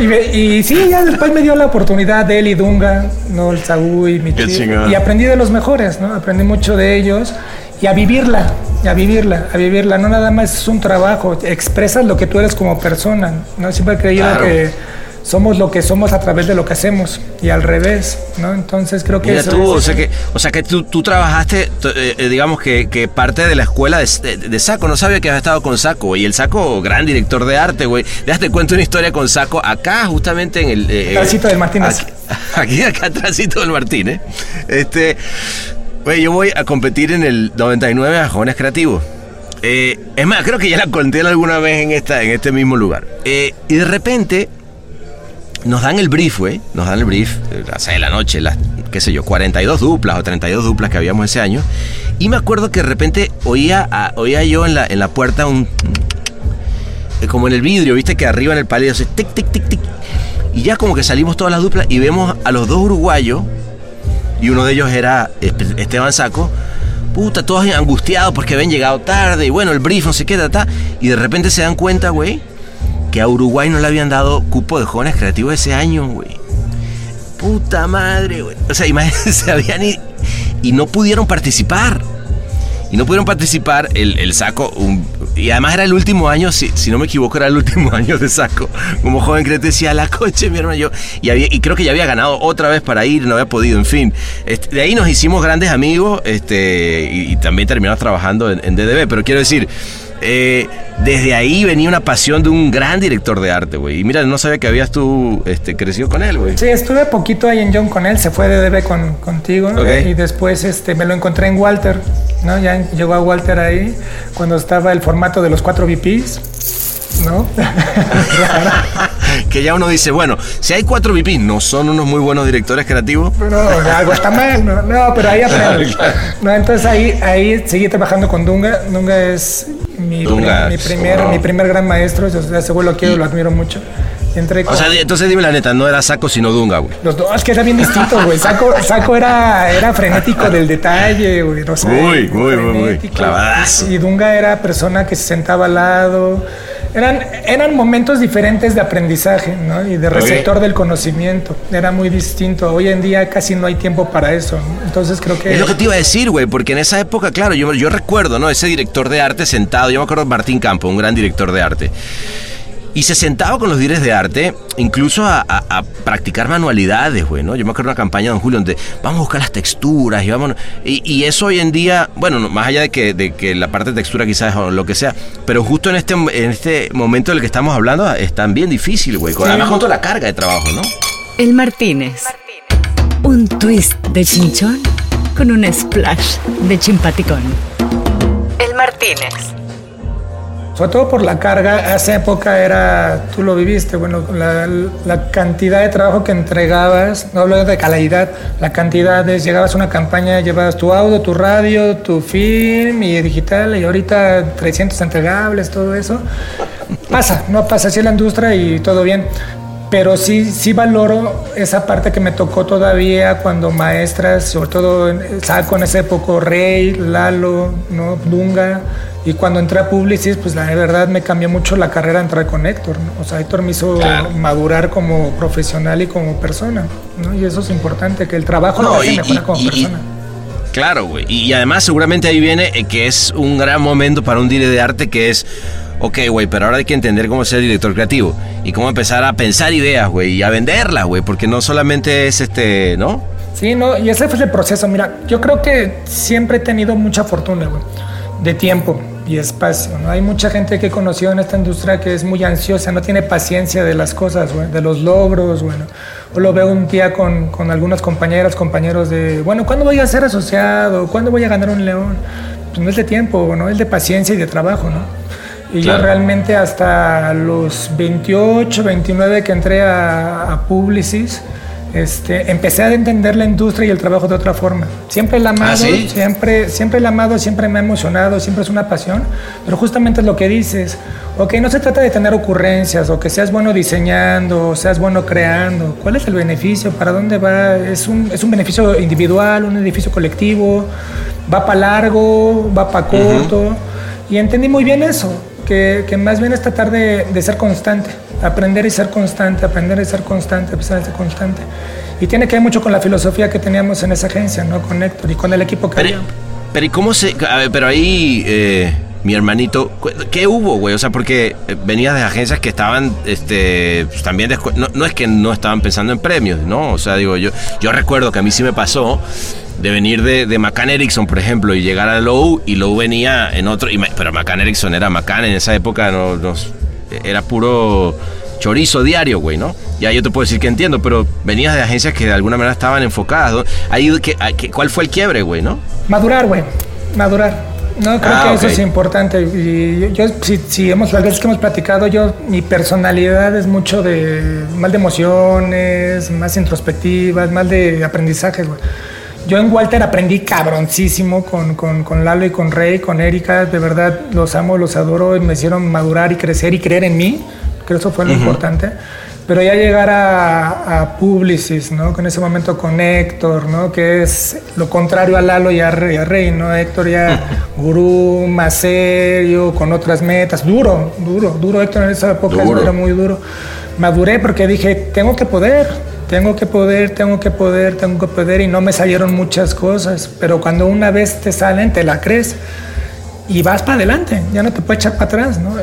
y, sí, ya después me dio la oportunidad de él y Dunga, ¿no? El Saúl y mi tío. Y aprendí de los mejores, ¿no? Aprendí mucho de ellos y a vivirla, a vivirla, a vivirla. No nada más es un trabajo, expresas lo que tú eres como persona, ¿no? Siempre he creído que somos lo que somos a través de lo que hacemos y al revés, ¿no? Entonces creo que... eso tú, o, sea que, o sea que tú, tú trabajaste, eh, eh, digamos que, que, parte de la escuela de, de, Saco, no sabía que habías estado con Saco, y el Saco, gran director de arte, güey. Déjate cuento una historia con Saco acá, justamente en el... Eh, del Martínez. Aquí, acá, acá Tránsito del Martínez. Este, güey, yo voy a competir en el 99 a Jóvenes Creativos. Eh, es más, creo que ya la conté alguna vez en, esta, en este mismo lugar. y de repente nos dan el brief, güey. Nos dan el brief, a las de la noche, las, qué sé yo, 42 duplas o 32 duplas que habíamos ese año. Y me acuerdo que de repente oía, oía yo en la, en la puerta un. Como en el vidrio, viste que arriba en el palillo hace tic, tic, tic, tic. Y ya como que salimos todas las duplas y vemos a los dos uruguayos, y uno de ellos era Esteban Saco, puta, todos angustiados porque habían llegado tarde, y bueno, el brief, no sé qué, ta, y de repente se dan cuenta, güey, que a Uruguay no le habían dado cupo de jóvenes creativos ese año, güey. Puta madre, güey. O sea, imagínense, se habían y no pudieron participar. Y no pudieron participar el, saco. y además era el último año, si, si, no me equivoco, era el último año de saco. Como joven creativo decía, la coche, mi hermano, yo. Y creo que ya había ganado otra vez para ir, no había podido, en fin. Este, de ahí nos hicimos grandes amigos este, y, también terminamos trabajando en, en DDB. Pero quiero decir, eh, desde ahí venía una pasión de un gran director de arte, güey. Y mira, no sabía que habías tú este, crecido con él, güey. Sí, estuve poquito ahí en John con él, se fue de DB con, contigo. Y después este, me lo encontré en Walter, ¿no? Ya llegó a Walter ahí cuando estaba el formato de los cuatro VPs. ¿no? que ya uno dice, bueno, si hay cuatro VP, ¿no son unos muy buenos directores creativos? No, algo está mal, no, no pero ahí aprendí. No, entonces ahí, ahí seguí trabajando con Dunga. Dunga es mi, mi, primer, mi primer gran maestro, yo ese güey lo quiero, lo admiro mucho. Entré O sea, entonces dime la neta, no era Saco sino Dunga, güey. Los dos, es que era bien distinto, güey. Saco, Saco era, era frenético del detalle, güey. No sé, muy, muy, muy, muy, clavadazo. Y Dunga era persona que se sentaba al lado eran, eran momentos diferentes de aprendizaje ¿no? y de receptor del conocimiento. Era muy distinto. Hoy en día casi no hay tiempo para eso. Entonces creo que... Es lo que te iba a decir, güey, porque en esa época, claro, yo, yo recuerdo, ¿no? Ese director de arte sentado, yo me acuerdo de Martín Campo, un gran director de arte. Y se sentaba con los directores de arte, incluso a, practicar manualidades, güey, ¿no? Yo me acuerdo de una campaña de Don Julio donde vamos a buscar las texturas y vamos... Y, eso hoy en día, bueno, más allá de que, de que la parte de textura quizás o lo que sea, pero justo en este, en este momento del que estamos hablando es tan bien difícil, güey. Además, junto la carga de trabajo, ¿no? El Martínez. Un twist de chinchón con un splash de chimpaticón. El Martínez sobre todo por la carga, esa época era, tú lo viviste, bueno, la, cantidad de trabajo que entregabas, no hablo de calidad, la cantidad es, llegabas a una campaña, llevabas tu audio, tu radio, tu film y digital, y ahorita 300 entregables, todo eso. Pasa, no pasa así la industria y todo bien. Pero sí, sí valoro esa parte que me tocó todavía cuando maestras, sobre todo Saco en esa época, Rey, Lalo, ¿no? Dunga, y cuando entré a Publicis, pues la verdad me cambió mucho la carrera entrar con Héctor. O sea, Héctor me hizo madurar como profesional y como persona. ¿no? Y eso es importante, que el trabajo no, hace mejora como persona. claro, güey. Y, además seguramente ahí viene eh, que es un gran momento para un director de arte que es ok, güey, pero ahora hay que entender cómo ser director creativo y cómo empezar a pensar ideas, güey, y a venderlas, güey, porque no solamente es este, ¿no? Sí, no, y ese fue el proceso. Mira, yo creo que siempre he tenido mucha fortuna, güey, de tiempo y espacio. ¿no? Hay mucha gente que he conocido en esta industria que es muy ansiosa, no tiene paciencia de las cosas, de los logros. Bueno. O lo veo un día con, con algunas compañeras, compañeros de, bueno, ¿cuándo voy a ser asociado? ¿Cuándo voy a ganar un león? Pues no es de tiempo, ¿no? es de paciencia y de trabajo. ¿no? Y yo realmente hasta los 28, 29 que entré a, a Publicis, este, empecé a entender la industria y el trabajo de otra forma. Siempre la amado, ¿Ah, siempre, siempre la amado, siempre me ha emocionado, siempre es una pasión, pero justamente es lo que dices. Ok, no se trata de tener ocurrencias o que seas bueno diseñando o seas bueno creando. ¿Cuál es el beneficio? ¿Para dónde va? ¿Es un, es un beneficio individual, un beneficio colectivo? ¿Va para largo? ¿Va para corto? Y entendí muy bien eso, que, que más bien es tratar de, de ser constante aprender y ser constante, aprender y ser constante, aprender y ser constante. Y tiene que ver mucho con la filosofía que teníamos en esa agencia, ¿no? Con Héctor y con el equipo que pero, había. Pero ¿y cómo se...? pero ahí, eh, mi hermanito, ¿qué hubo, güey? O sea, porque eh, venías de agencias que estaban, este, pues, también... No, no, es que no estaban pensando en premios, ¿no? O sea, digo, yo, yo recuerdo que a mí sí me pasó de venir de, de McCann Erickson, por ejemplo, y llegar a Low, y Low venía en otro... Y, pero McCann Erickson era McCann, en esa época no, nos era puro chorizo diario, güey, ¿no? Ya yo te puedo decir que entiendo, pero venías de agencias que de alguna manera estaban enfocadas. Ahí, ¿Cuál fue el quiebre, güey, no? Madurar, güey. Madurar. No, creo ah, que eso es importante. Y yo, si, si hemos, las veces que hemos platicado, yo, mi personalidad es mucho de, más de emociones, más introspectivas, más de aprendizajes, güey. Yo en Walter aprendí cabroncísimo con, con, con, Lalo y con Rey, con Erika. De verdad, los amo, los adoro y me hicieron madurar y crecer y creer en mí. Creo que eso fue lo importante. Pero ya llegar a, a, Publicis, ¿no? Con ese momento con Héctor, ¿no? Que es lo contrario a Lalo y a Rey, ¿no? Héctor ya gurú, más serio, con otras metas. Duro, duro, duro. Héctor en esa época era muy duro. Maduré porque dije, tengo que poder tengo que poder, tengo que poder, tengo que poder y no me salieron muchas cosas, pero cuando una vez te salen, te la crees y vas para adelante, ya no te puedes echar para atrás, ¿no?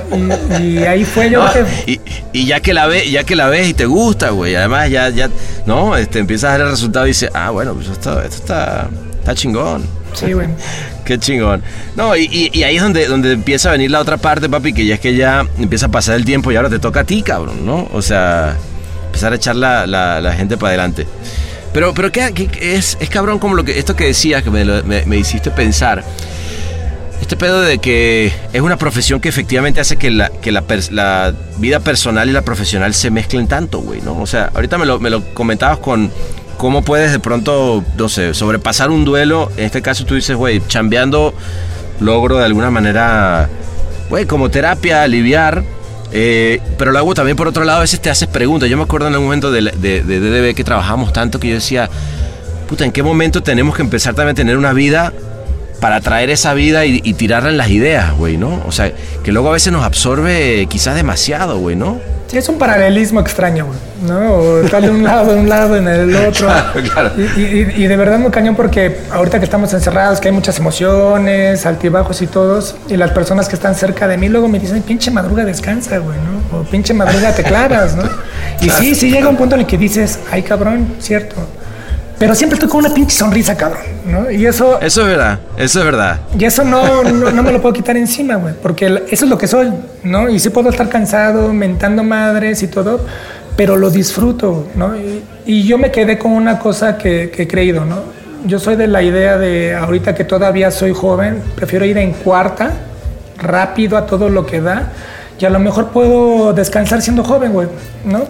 Y, ahí fue yo y, y, ya que la ves, ya que la ves y te gusta, güey, además ya, ya, no, este, empiezas a ver el resultado y dices, ah, bueno, pues esto, esto está, está chingón. Sí, güey. Qué chingón. No, y, y, ahí es donde, donde empieza a venir la otra parte, papi, que ya es que ya empieza a pasar el tiempo y ahora te toca a ti, cabrón, ¿no? O sea, empezar a echar la, la, gente para adelante. Pero, pero ¿qué, es, es cabrón como lo que, esto que decías, que me, me, hiciste pensar. Este pedo de que es una profesión que efectivamente hace que la, que la, la vida personal y la profesional se mezclen tanto, güey, ¿no? O sea, ahorita me lo, me lo comentabas con cómo puedes de pronto, no sé, sobrepasar un duelo. En este caso tú dices, güey, chambeando logro de alguna manera, güey, como terapia, aliviar eh, pero luego también por otro lado a veces te haces preguntas. Yo me acuerdo en un momento de, DDB que trabajamos tanto que yo decía, puta, ¿en qué momento tenemos que empezar también a tener una vida para traer esa vida y, tirarla en las ideas, güey, ¿no? O sea, que luego a veces nos absorbe quizás demasiado, güey, ¿no? Sí, es un paralelismo extraño, güey, ¿no? O estar de un lado, de un lado, en el otro. Claro, claro. Y, y, de verdad muy cañón porque ahorita que estamos encerrados, que hay muchas emociones, altibajos y todos, y las personas que están cerca de mí luego me dicen, pinche madruga descansa, güey, ¿no? O pinche madruga te claras, ¿no? Y sí, sí llega un punto en el que dices, ay cabrón, cierto pero siempre estoy con una pinche sonrisa, cabrón, ¿no? Y eso... Eso es verdad, eso es verdad. Y eso no, no, me lo puedo quitar encima, güey, porque eso es lo que soy, ¿no? Y sí puedo estar cansado, mentando madres y todo, pero lo disfruto, ¿no? Y, yo me quedé con una cosa que, que he creído, ¿no? Yo soy de la idea de, ahorita que todavía soy joven, prefiero ir en cuarta, rápido a todo lo que da, y a lo mejor puedo descansar siendo joven, güey, ¿no?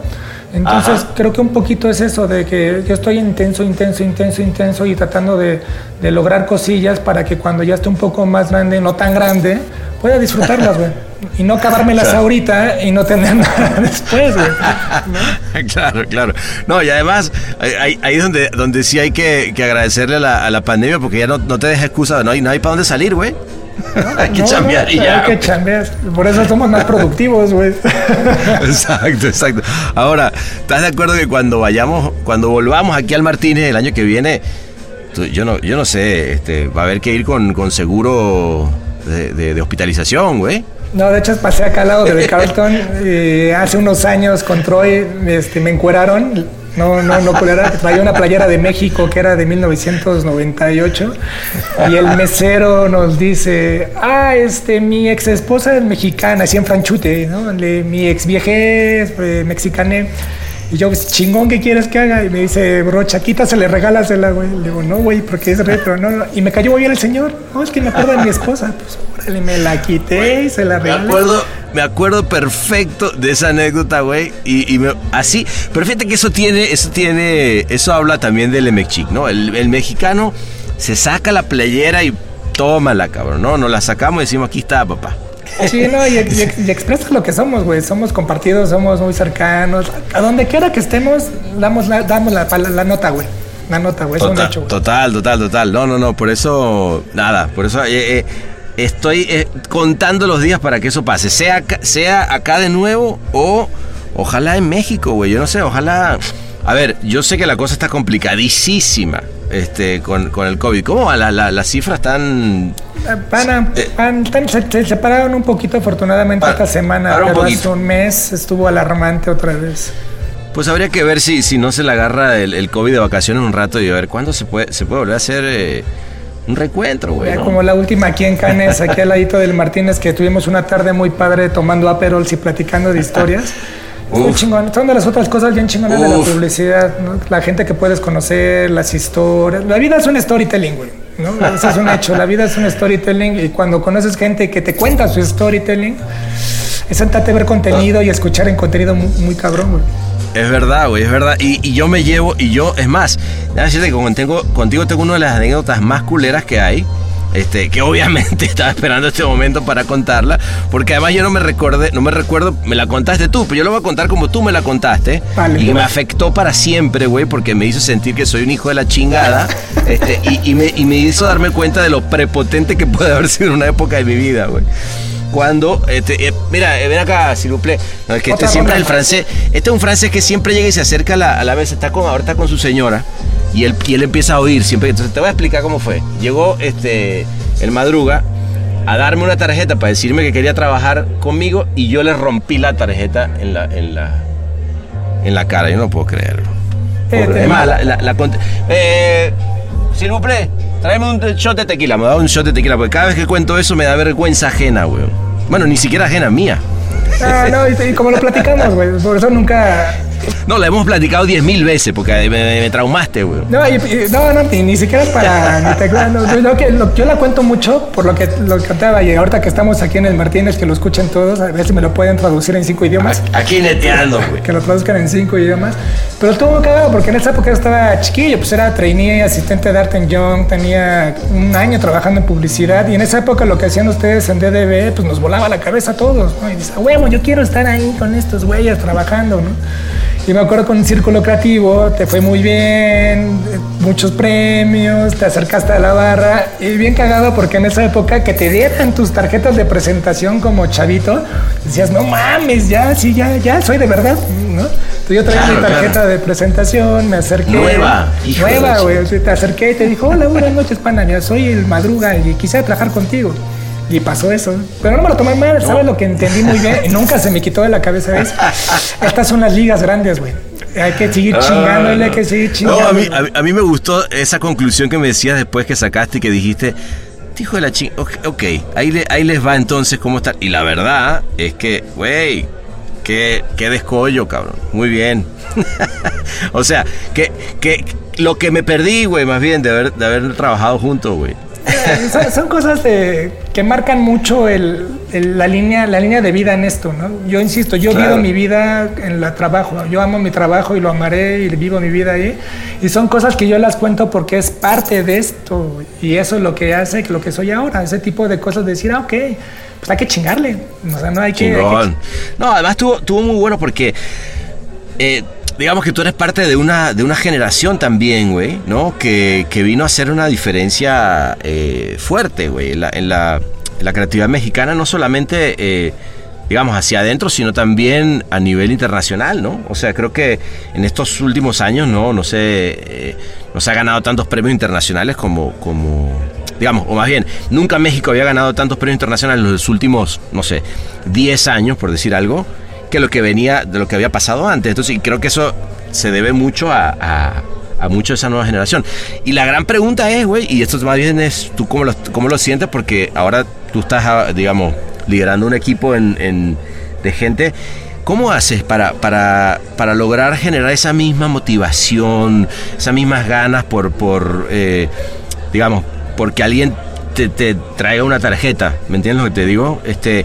Entonces creo que un poquito es eso, de que yo estoy intenso, intenso, intenso, intenso y tratando de, lograr cosillas para que cuando ya esté un poco más grande, no tan grande, pueda disfrutarlas, güey. Y no acabármelas ahorita y no tener nada después, güey. Claro, claro. No, y además, ahí, es donde, donde sí hay que, agradecerle a la, pandemia porque ya no, no te deja excusa, no hay, no hay para dónde salir, güey. hay que chambear y ya. Hay que chambear. Por eso somos más productivos, güey. exacto, exacto. Ahora, ¿estás de acuerdo que cuando vayamos, cuando volvamos aquí al Martínez el año que viene, yo no, yo no sé, este, va a haber que ir con, con seguro de, hospitalización, güey? No, de hecho pasé acá al lado de Carlton hace unos años con Troy este, me encueraron No, no, no culera. Traía una playera de México que era de 1998 y el mesero nos dice, ah, este, mi ex esposa es mexicana, así en franchute, ¿no? mi ex vieje es eh, mexicana. Y yo, pues, chingón, ¿qué quieres que haga? Y me dice, bro, Chaquita, se le regálasela, güey. Le digo, no, güey, porque es retro. No, no. Y me cayó muy bien el señor. No, es que me acuerdo de mi esposa. Pues, órale, me la quité y se la regalé. Me acuerdo, me acuerdo perfecto de esa anécdota, güey. Y, así, pero fíjate que eso tiene, eso tiene, eso habla también del Emechic, ¿no? El, el mexicano se saca la playera y tómala, cabrón, ¿no? Nos la sacamos y decimos, aquí está, papá. Sí, no, y, expresa lo que somos, güey. Somos compartidos, somos muy cercanos. A donde quiera que estemos, damos la, damos la, nota, güey. La nota, güey. Es un hecho, Total, total, total. No, no, no. Por eso, nada. Por eso eh, eh, estoy eh, contando los días para que eso pase. Sea, sea acá de nuevo o ojalá en México, güey. Yo no sé, ojalá. A ver, yo sé que la cosa está complicadísima este, con, con el COVID. ¿Cómo van las cifras están Van, eh, se, separaron un poquito afortunadamente esta semana, pero hace un mes estuvo alarmante otra vez. Pues habría que ver si, si no se le agarra el, COVID de vacaciones un rato y a ver cuándo se puede, se puede volver a hacer eh, un recuentro, güey. Como la última aquí en Canes, aquí al ladito del Martínez, que tuvimos una tarde muy padre tomando aperols y platicando de historias. Muy chingón. Son de las otras cosas bien chingonas de la publicidad. La gente que puedes conocer, las historias. La vida es un storytelling, güey. ¿no? Eso es un hecho. La vida es un storytelling y cuando conoces gente que te cuenta su storytelling, es sentarte a ver contenido y escuchar en contenido muy, cabrón, güey. Es verdad, güey, es verdad. Y, yo me llevo, y yo, es más, decirte que contigo, contigo tengo una de las anécdotas más culeras que hay este, que obviamente estaba esperando este momento para contarla, porque además yo no me recuerde, no me recuerdo, me la contaste tú, pero yo lo voy a contar como tú me la contaste y me afectó para siempre, güey, porque me hizo sentir que soy un hijo de la chingada este, y, me, y me hizo darme cuenta de lo prepotente que puede haber sido en una época de mi vida, güey cuando, este, eh, mira, eh, ven acá, Siruple, no, es que este siempre es el francés, este es un francés que siempre llega y se acerca a la, a la vez, está con, ahorita con su señora, y él, y él empieza a oír siempre. Entonces te voy a explicar cómo fue. Llegó este, el madruga a darme una tarjeta para decirme que quería trabajar conmigo y yo le rompí la tarjeta en la, en la, en la cara. Yo no puedo creerlo. Además, la, la, la eh, tráeme un shot de tequila. Me da un shot de tequila porque cada vez que cuento eso me da vergüenza ajena, weón. Bueno, ni siquiera ajena mía. Ah, no, y, como lo platicamos, güey. Por eso nunca no, la hemos platicado diez mil veces porque me, traumaste, güey. No, no, no, ni, siquiera es para ni yo la cuento mucho por lo que lo contaba y ahorita que estamos aquí en el Martínez, que lo escuchen todos, a ver si me lo pueden traducir en cinco idiomas. Aquí neteando, güey. Que lo traduzcan en cinco idiomas. Pero estuvo cagado porque en esa época yo estaba chiquillo, pues era trainee, asistente de Art Young, tenía un año trabajando en publicidad y en esa época lo que hacían ustedes en DDB, pues nos volaba la cabeza a todos, ¿no? Y dice, huevo, yo quiero estar ahí con estos güeyes trabajando, ¿no? Y me acuerdo con un círculo creativo, te fue muy bien, muchos premios, te acercaste a la barra y bien cagado porque en esa época que te dieran tus tarjetas de presentación como chavito, decías, no mames, ya, sí, ya, ya, soy de verdad, ¿no? Entonces yo traía mi tarjeta de presentación, me acerqué. Nueva, Nueva, güey. Te acerqué y te dijo, hola, buenas noches, pana, soy el madruga y quisiera trabajar contigo. Y pasó eso. Pero no me lo tomé mal, ¿sabes lo que entendí muy bien? Y nunca se me quitó de la cabeza, ¿ves? Estas son las ligas grandes, güey. Hay que seguir chingándole, hay que seguir chingando. No, a mí, a, mí me gustó esa conclusión que me decías después que sacaste y que dijiste, hijo de la ching... Ok, ahí, ahí les va entonces cómo está. Y la verdad es que, güey, qué, qué descollo, cabrón. Muy bien. o sea, que, que lo que me perdí, güey, más bien de haber, de haber trabajado juntos, güey. son, cosas que marcan mucho la, línea, la línea de vida en esto, ¿no? Yo insisto, yo vivo mi vida en el trabajo, yo amo mi trabajo y lo amaré y vivo mi vida ahí. Y son cosas que yo las cuento porque es parte de esto y eso es lo que hace lo que soy ahora, ese tipo de cosas de decir, ah, ok, pues hay que chingarle, o sea, no hay que... No, además estuvo, muy bueno porque... Eh, digamos que tú eres parte de una, de una generación también, güey, ¿no? Que, vino a hacer una diferencia eh, fuerte, güey, en la, en, la, creatividad mexicana, no solamente, eh, digamos, hacia adentro, sino también a nivel internacional, ¿no? O sea, creo que en estos últimos años, ¿no? No sé, eh, no se ha ganado tantos premios internacionales como, como, digamos, o más bien, nunca México había ganado tantos premios internacionales en los últimos, no sé, 10 años, por decir algo que lo que venía, de lo que había pasado antes. Entonces, creo que eso se debe mucho a, a, mucho de esa nueva generación. Y la gran pregunta es, güey, y esto más bien es, ¿tú cómo lo, cómo lo sientes? Porque ahora tú estás, ah, digamos, liderando un equipo en, de gente. ¿Cómo haces para, para, para, lograr generar esa misma motivación, esas mismas ganas por, por eh, digamos, porque alguien te, te, traiga una tarjeta? ¿Me entiendes lo que te digo? Este,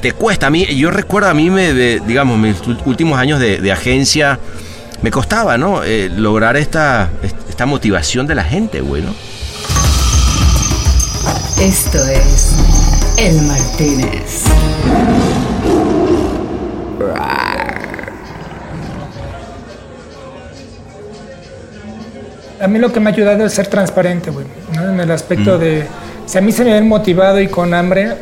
te cuesta. A mí, yo recuerdo a mí, me, digamos, mis últimos años de, agencia, me costaba, ¿no? Eh, lograr esta, esta motivación de la gente, güey, ¿no? Esto es El Martínez. A mí lo que me ha ayudado es ser transparente, güey, ¿no? En el aspecto mm. de, si a mí se me ven motivado y con hambre,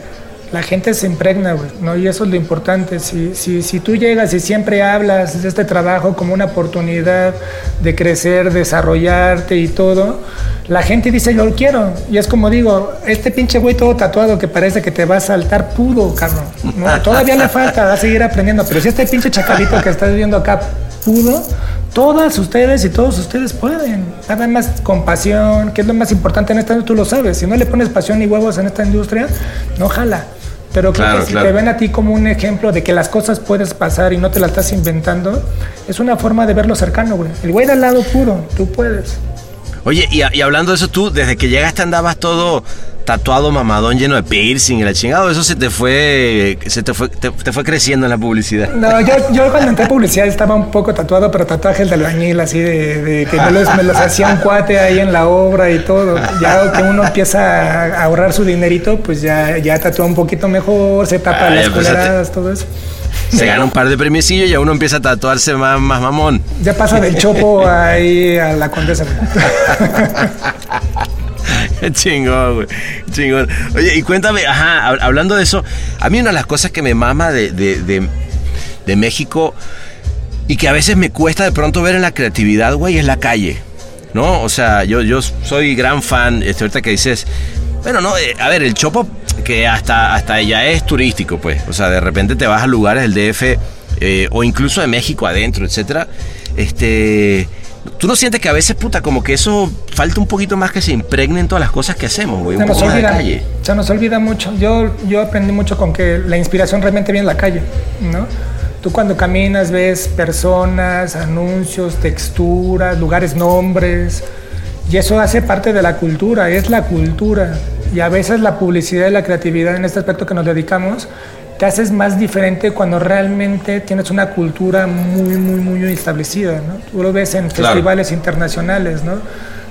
la gente se impregna, güey, ¿no? Y eso es lo importante. Si, si, si tú llegas y siempre hablas de este trabajo como una oportunidad de crecer, desarrollarte y todo, la gente dice, yo lo quiero. Y es como digo, este pinche güey todo tatuado que parece que te va a saltar pudo, cabrón. ¿no? Todavía le falta, va a seguir aprendiendo. Pero si este pinche chacalito que estás viendo acá pudo, todas ustedes y todos ustedes pueden. Nada más compasión, que es lo más importante en esta tú lo sabes. Si no le pones pasión y huevos en esta industria, no jala. Pero creo que si te ven a ti como un ejemplo de que las cosas puedes pasar y no te las estás inventando, es una forma de verlo cercano, güey. El güey de al lado puro, tú puedes. Oye, y, y, hablando de eso, tú, desde que llegaste andabas todo tatuado, mamadón, lleno de piercing y la chingada, eso se te fue, se te fue, te, fue creciendo en la publicidad. No, yo, yo cuando entré a publicidad estaba un poco tatuado, pero tatuajes de albañil, así de, que me los, me los, hacía un cuate ahí en la obra y todo. Ya que uno empieza a ahorrar su dinerito, pues ya, ya tatúa un poquito mejor, se tapa las coleradas, todo eso. Se gana un par de premiecillos y ya uno empieza a tatuarse más, más mamón. Ya pasa del chopo ahí a la condesa. chingón, güey. Chingón. Oye, y cuéntame, ajá, hablando de eso, a mí una de las cosas que me mama de, de, México y que a veces me cuesta de pronto ver en la creatividad, güey, es la calle. ¿No? O sea, yo, yo soy gran fan, este, ahorita que dices, bueno, no, eh, a ver, el Chopo, que hasta, hasta ya es turístico, pues. O sea, de repente te vas a lugares del DF eh, o incluso de México adentro, etcétera. Este ¿Tú no sientes que a veces, puta, como que eso falta un poquito más que se impregnen todas las cosas que hacemos, güey? Se nos olvida, se nos olvida mucho. Yo, yo aprendí mucho con que la inspiración realmente viene en la calle, ¿no? Tú cuando caminas ves personas, anuncios, texturas, lugares, nombres, y eso hace parte de la cultura, es la cultura. Y a veces la publicidad y la creatividad en este aspecto que nos dedicamos te haces más diferente cuando realmente tienes una cultura muy, muy, muy establecida, ¿no? Tú lo ves en festivales internacionales, ¿no?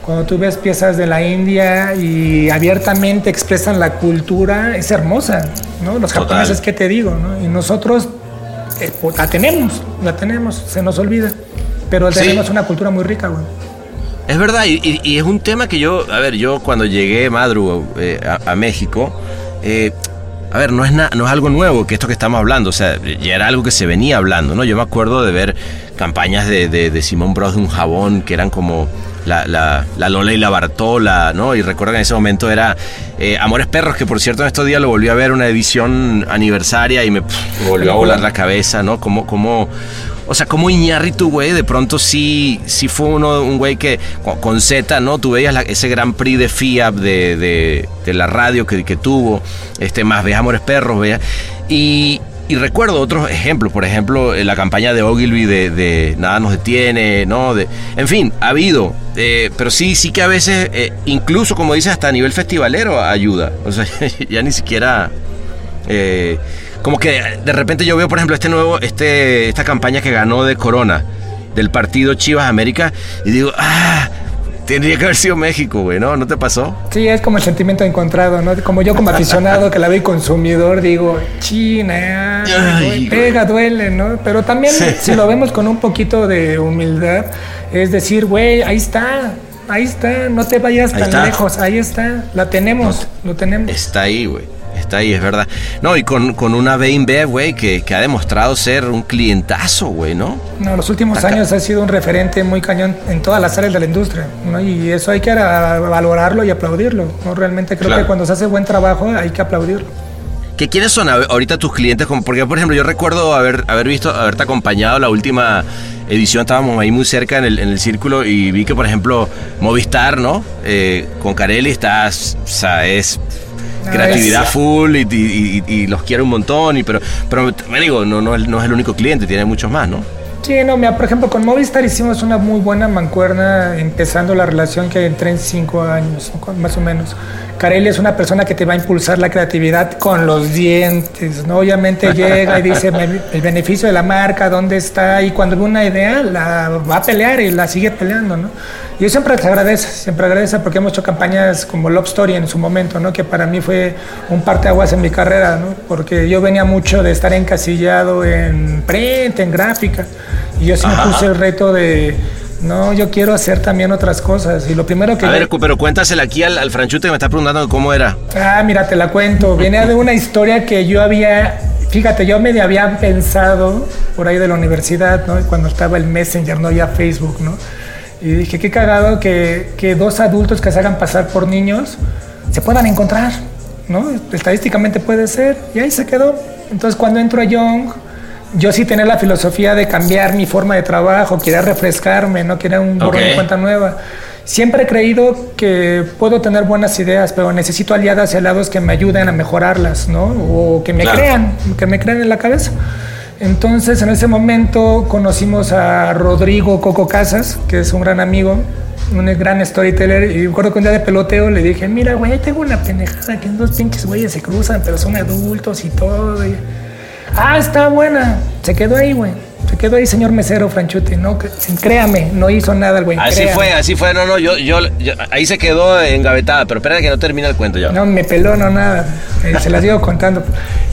Cuando tú ves piezas de la India y abiertamente expresan la cultura, es hermosa, ¿no? Los japoneses, ¿qué te digo, no? Y nosotros eh, pues, la tenemos, la tenemos, se nos olvida, pero tenemos una cultura muy rica, güey. Es verdad, y, es un tema que yo, a ver, yo cuando llegué Madru eh, a, México, eh, a ver, no es, no es algo nuevo que esto que estamos hablando, o sea, ya era algo que se venía hablando, ¿no? Yo me acuerdo de ver campañas de, de, Simón Bros de un jabón que eran como la, la, la, Lola y la Bartola, ¿no? Y recuerdo que en ese momento era eh, Amores Perros, que por cierto en estos días lo volví a ver una edición aniversaria y me, volvió a volar la cabeza, ¿no? Como, como o sea, como Iñárritu, güey, de pronto sí, sí fue uno, un güey que con Z, ¿no? Tú veías ese Gran Prix de FIAP de, de, la radio que, que, tuvo, este, más Ve Amores Perros, vea. Y, recuerdo otros ejemplos, por ejemplo, la campaña de Ogilvy de, Nada nos detiene, ¿no? De, en fin, ha habido, eh, pero sí, sí que a veces, eh, incluso como dices, hasta a nivel festivalero ayuda. O sea, ya ni siquiera... Eh, como que de repente yo veo, por ejemplo, este nuevo, este, esta campaña que ganó de Corona, del partido Chivas América, y digo, ah, tendría que haber sido México, güey, ¿no? ¿No te pasó? Sí, es como el sentimiento encontrado, ¿no? Como yo como aficionado que la veo consumidor, digo, china, pega, duele, ¿no? Pero también si lo vemos con un poquito de humildad, es decir, güey, ahí está, ahí está, no te vayas tan lejos, ahí está, la tenemos, lo tenemos. Está ahí, güey. Está ahí, es verdad. No, y con, con una B&B, güey, que, que, ha demostrado ser un clientazo, güey, ¿no? No, los últimos años ha sido un referente muy cañón en todas las áreas de la industria, ¿no? Y eso hay que valorarlo y aplaudirlo, ¿no? Realmente creo que cuando se hace buen trabajo hay que aplaudirlo. que quiénes son ahorita tus clientes, porque por ejemplo yo recuerdo haber, haber visto, haberte acompañado la última edición, estábamos ahí muy cerca en el, en el círculo y vi que por ejemplo Movistar, ¿no? Eh, con Carelli estás, o sea, es creatividad full y, los quiere un montón, y, pero, pero me digo, no, no, no es el único cliente, tiene muchos más, ¿no? Sí, no, mira, por ejemplo, con Movistar hicimos una muy buena mancuerna empezando la relación que entré en cinco años, más o menos. Carelli es una persona que te va a impulsar la creatividad con los dientes, ¿no? Obviamente llega y dice el beneficio de la marca, dónde está, y cuando ve una idea la va a pelear y la sigue peleando, ¿no? Yo siempre te agradece, siempre agradece porque hemos hecho campañas como Love Story en su momento, ¿no? Que para mí fue un parteaguas en mi carrera, ¿no? Porque yo venía mucho de estar encasillado en print, en gráfica, y yo sí me puse el reto de no, yo quiero hacer también otras cosas. Y lo primero que. A ver, pero cuéntasela aquí al, franchute que me está preguntando cómo era. Ah, mira, te la cuento. Viene de una historia que yo había. Fíjate, yo me había pensado por ahí de la universidad, ¿no? Cuando estaba el Messenger, no ya Facebook, ¿no? Y dije, qué cagado que, que dos adultos que se hagan pasar por niños se puedan encontrar, ¿no? Estadísticamente puede ser. Y ahí se quedó. Entonces, cuando entro a Young yo sí tenía la filosofía de cambiar mi forma de trabajo, quería refrescarme, no quería un borrón de cuenta nueva. Siempre he creído que puedo tener buenas ideas, pero necesito aliadas y aliados que me ayuden a mejorarlas, ¿no? O que me crean, que me crean en la cabeza. Entonces, en ese momento conocimos a Rodrigo Coco Casas, que es un gran amigo, un gran storyteller. Y recuerdo que un día de peloteo le dije: Mira, güey, tengo una pendejada que dos pinches güeyes se cruzan, pero son adultos y todo. Ah, está buena. Se quedó ahí, güey. Se quedó ahí, señor mesero Franchuti, ¿no? Créame, no hizo nada el güey. Así fue, así fue. No, no, yo, yo, ahí se quedó engavetada, pero espera que no termine el cuento ya. No, me peló, no, nada. Eh, se las digo contando.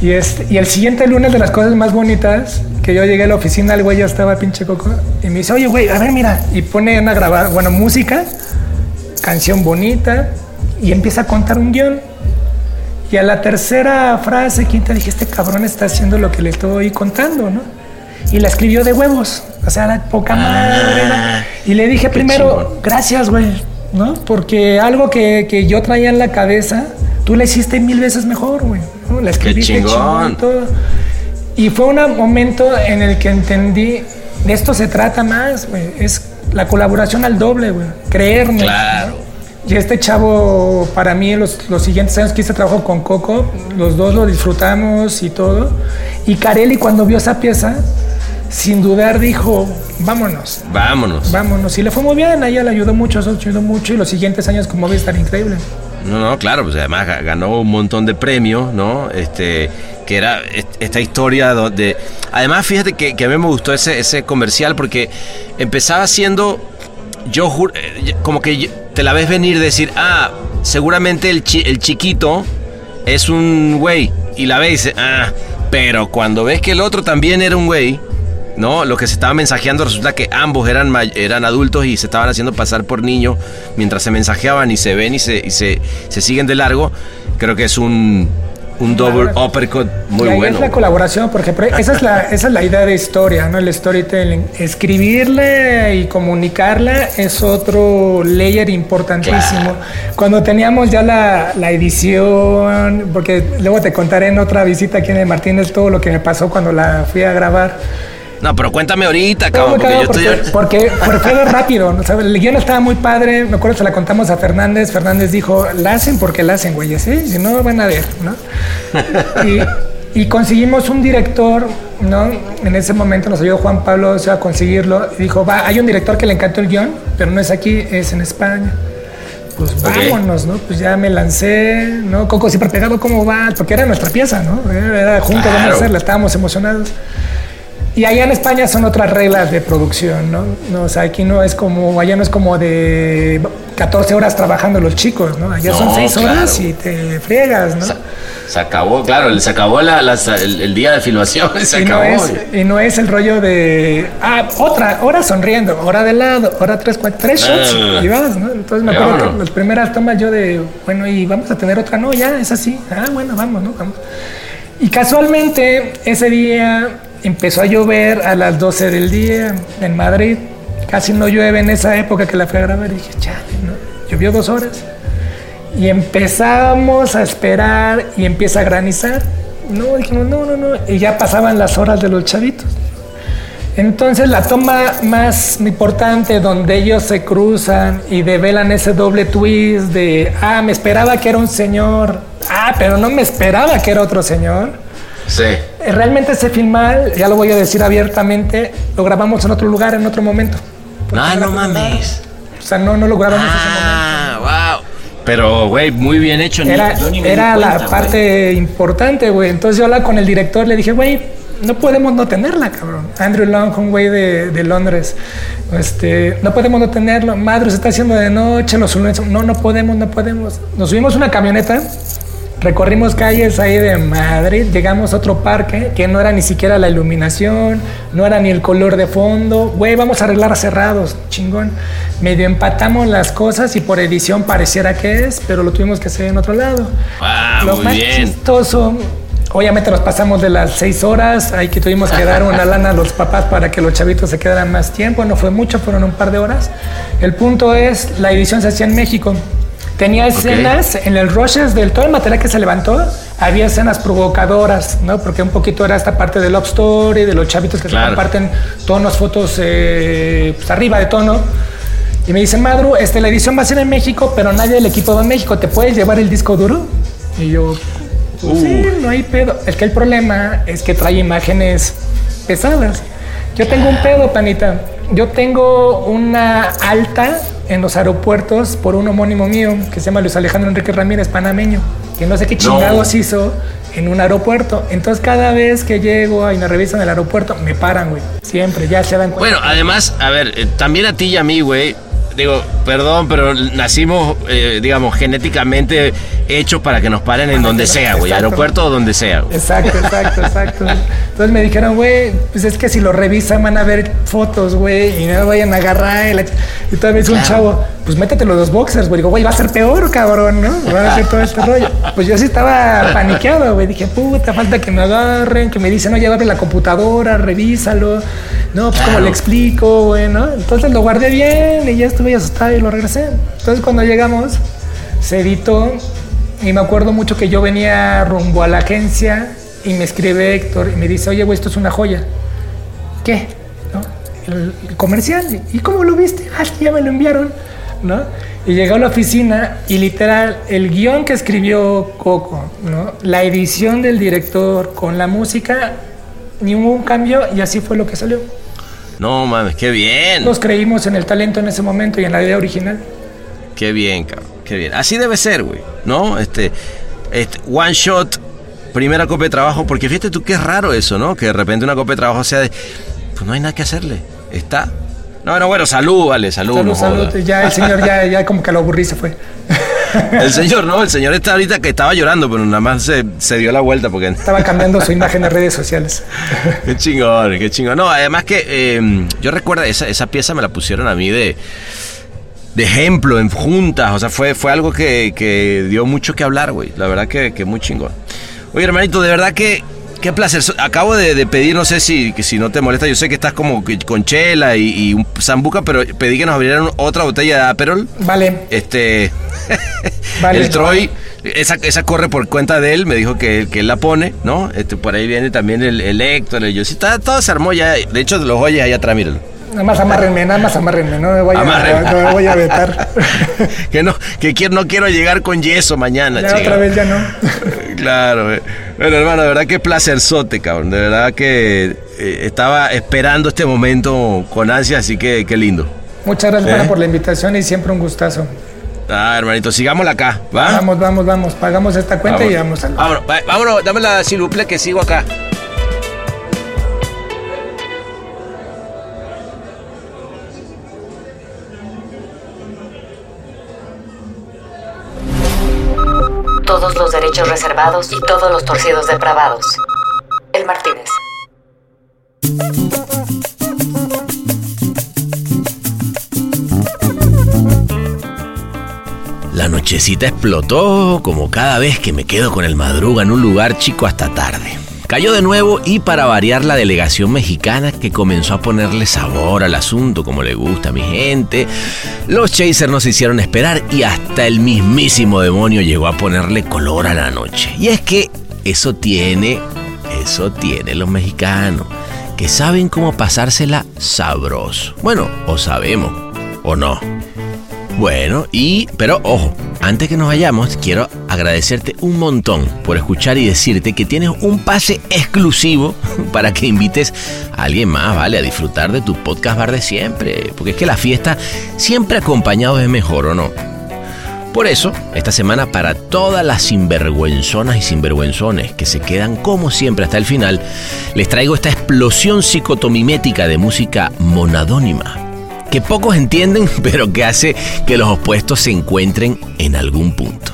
Y, este, y el siguiente lunes de las cosas más bonitas, que yo llegué a la oficina, el güey ya estaba pinche coco, y me dice, oye, güey, a ver, mira. Y pone una grabada, bueno, música, canción bonita, y empieza a contar un guion. Y a la tercera frase, quinta, dije, este cabrón está haciendo lo que le estoy contando, ¿no? Y la escribió de huevos, o sea, la poca madre. Ah, y le dije primero, gracias, güey, ¿no? Porque algo que, que, yo traía en la cabeza, tú la hiciste mil veces mejor, güey. ¿no? La escribiste chingón. todo. Y fue un momento en el que entendí, de esto se trata más, güey. Es la colaboración al doble, güey. Creerme. Claro. Y este chavo, para mí, los, los siguientes años que hice trabajo con Coco, los dos lo disfrutamos y todo. Y Carelli, cuando vio esa pieza, sin dudar dijo, vámonos. Vámonos. Vámonos. Y le fue muy bien, a ella le ayudó mucho, eso ayudó mucho. Y los siguientes años como a estar increíble. No, no, claro, pues además ganó un montón de premios, ¿no? Este, que era esta historia donde... Además, fíjate que, que a mí me gustó ese, ese comercial porque empezaba siendo yo eh, como que te la ves venir decir, ah, seguramente el, el chiquito es un güey. Y la ves ah, pero cuando ves que el otro también era un güey, ¿no? Lo que se estaba mensajeando resulta que ambos eran, eran adultos y se estaban haciendo pasar por niños mientras se mensajeaban y se ven y se, y se, se siguen de largo. Creo que es un, un double uppercut muy y ahí bueno. Es la colaboración, porque esa es la, esa es la idea de historia, ¿no? El storytelling. Escribirla y comunicarla es otro layer importantísimo. Cuando teníamos ya la, la, edición, porque luego te contaré en otra visita aquí en el Martínez todo lo que me pasó cuando la fui a grabar no, pero cuéntame ahorita, cabrón, porque, yo estoy... porque, fue rápido, ¿no? el guion estaba muy padre, me acuerdo que se la contamos a Fernández, Fernández dijo, la hacen porque la hacen, güey, ¿sí? Si no, van a ver, ¿no? y, conseguimos un director, ¿no? En ese momento nos ayudó Juan Pablo a conseguirlo, dijo, va, hay un director que le encantó el guion, pero no es aquí, es en España pues vámonos, ¿no? Pues ya me lancé, ¿no? Coco siempre pegado, ¿cómo va? Porque era nuestra pieza, ¿no? Era juntos, vamos a hacerla, estábamos emocionados. Y allá en España son otras reglas de producción, ¿no? ¿no? O sea, aquí no es como, allá no es como de 14 horas trabajando los chicos, ¿no? Allá son 6 horas y te friegas, ¿no? Se, acabó, claro, se acabó la, el, día de filmación, se y acabó. No es, y no es el rollo de, ah, otra, hora sonriendo, hora de lado, hora tres, cuatro, tres shots ah. y vas, ¿no? Entonces me acuerdo que las primeras tomas yo de, bueno, y vamos a tener otra, no, ya, es así, ah, bueno, vamos, ¿no? Vamos. Y casualmente ese día empezó a llover a las 12 del día en Madrid. Casi no llueve en esa época que la fui a grabar. Y dije, chale, ¿no? Llovió dos horas. Y empezamos a esperar y empieza a granizar. No, dijimos, no, no, no. Y ya pasaban las horas de los chavitos. Entonces la toma más importante donde ellos se cruzan y develan ese doble twist de, ah, me esperaba que era un señor, ah, pero no me esperaba que era otro señor. Sí. Eh, realmente ese filmal, ya lo voy a decir abiertamente, lo grabamos en otro lugar, en otro momento. Ah, no mames. O sea, no, no lo grabamos en ese momento. Ah, wow. Pero, güey, muy bien hecho. Era, era la parte importante, güey. Entonces yo hablaba con el director, le dije, güey, no podemos no tenerla, cabrón. Andrew Long, un güey de, de, Londres. Este, no podemos no tenerlo. Madre, se está haciendo de noche, los No, no podemos, no podemos. Nos subimos una camioneta, recorrimos calles ahí de Madrid, llegamos a otro parque que no era ni siquiera la iluminación, no era ni el color de fondo. Güey, vamos a arreglar cerrados, chingón. Medio empatamos las cosas y por edición pareciera que es, pero lo tuvimos que hacer en otro lado. Ah, lo muy más bien. chistoso Obviamente nos pasamos de las seis horas, ahí que tuvimos que dar una lana a los papás para que los chavitos se quedaran más tiempo, no fue mucho, fueron un par de horas. El punto es, la edición se hacía en México. Tenía escenas en el rushes del todo el material que se levantó, había escenas provocadoras, ¿no? Porque un poquito era esta parte del love story, de los chavitos que Claro. se comparten tonos, fotos eh, pues, arriba de tono. Y me dicen, Madru, este, la edición va a ser en México, pero nadie del equipo va a México, ¿te puedes llevar el disco duro? Y yo, pues sí, no hay pedo. Es que el problema es que trae imágenes pesadas. Yo tengo un pedo, panita. Yo tengo una alta en los aeropuertos por un homónimo mío que se llama Luis Alejandro Enrique Ramírez, panameño, que no sé qué chingados hizo en un aeropuerto. Entonces cada vez que llego y me revisan el aeropuerto, me paran, güey. Siempre, ya se dan cuenta. Bueno, además, a ver, eh, también a ti y a mí, güey. Digo, perdón, pero nacimos, eh, digamos, genéticamente hechos para que nos paren en donde sea, güey. Aeropuerto o donde sea, güey. Exacto, exacto, exacto. Entonces me dijeron, güey, pues es que si lo revisan van a ver fotos, güey, y no vayan a agarrar. Y, la y todavía me dice un Claro. chavo, pues métete los dos boxers, güey. Digo, güey, va a ser peor, cabrón, ¿no? Van a hacer todo este rollo. Pues yo sí estaba paniqueado, güey. Dije, puta, falta que me agarren, que me dicen, oye, abre la computadora, revísalo. No, pues Claro. le explico, güey, ¿no? Entonces lo guardé bien y ya estuve asustado y lo regresé. Entonces cuando llegamos, se editó y me acuerdo mucho que yo venía rumbo a la agencia y me escribe Héctor y me dice, oye, güey, esto es una joya. ¿Qué? ¿No? El, el comercial. ¿Y cómo lo viste? Ah, ya me lo enviaron. ¿No? Y llegó a la oficina y literal, el guion que escribió Coco, ¿no? La edición del director con la música, ningún cambio y así fue lo que salió. No mames, qué bien. Nos creímos en el talento en ese momento y en la idea original. Qué bien, cabrón. Qué bien. Así debe ser, güey. ¿No? Este, este, one shot, primera copia de trabajo, porque fíjate tú qué raro eso, ¿no? Que de repente una copia de trabajo sea de, pues no hay nada que hacerle. Está. No, no, bueno, salud, vale, salud. Salud, no salud. jodas. Ya el señor ya, ya como que lo aburrí se fue. El señor, no, el señor está ahorita que estaba llorando, pero nada más se, se dio la vuelta porque. Estaba cambiando su imagen en redes sociales. Qué chingón, qué chingón. No, además que eh, yo recuerdo, esa, esa pieza me la pusieron a mí de, de ejemplo en juntas. O sea, fue, fue algo que, que dio mucho que hablar, güey. La verdad que, que muy chingón. Oye, hermanito, de verdad que. Qué placer. Acabo de, de pedir, no sé si, que si no te molesta, yo sé que estás como con chela y, y un zambuca, pero pedí que nos abrieran otra botella de Aperol. Vale. Este. Vale. el Troy, esa, esa corre por cuenta de él, me dijo que, que él la pone, ¿no? Este, por ahí viene también el, el Héctor, el yo. Sí, está- todo se armó ya. De hecho, los oyes allá atrás, míralo. Nada más amárrenme, nada más amárrenme. No me voy a, Amárrenme. no me voy a vetar. que no, que quiero, no quiero llegar con yeso mañana, ya chica. otra vez ya no. Claro, eh. bueno hermano, de verdad que placerzote, cabrón. De verdad que eh, estaba esperando este momento con ansia, así que qué lindo. Muchas gracias ¿Eh? Pana, por la invitación y siempre un gustazo. Ah, hermanito, sigámosla acá, ¿va? Vamos, vamos, vamos. Pagamos esta cuenta y vamos al. Vámonos, vámonos, dame la siluple que sigo acá. Reservados y todos los torcidos depravados. El Martínez. La nochecita explotó como cada vez que me quedo con el madruga en un lugar chico hasta tarde. Cayó de nuevo y para variar la delegación mexicana que comenzó a ponerle sabor al asunto como le gusta a mi gente. Los chasers nos hicieron esperar y hasta el mismísimo demonio llegó a ponerle color a la noche. Y es que eso tiene, eso tiene los mexicanos, que saben cómo pasársela sabroso. Bueno, o sabemos, o no. Bueno, y, pero ojo, antes que nos vayamos, quiero agradecerte un montón por escuchar y decirte que tienes un pase exclusivo para que invites a alguien más, ¿vale? A disfrutar de tu podcast bar de siempre. Porque es que la fiesta siempre acompañado es mejor, ¿o no? Por eso, esta semana para todas las sinvergüenzonas y sinvergüenzones que se quedan como siempre hasta el final, les traigo esta explosión psicotomimética de música monadónima, que pocos entienden, pero que hace que los opuestos se encuentren en algún punto.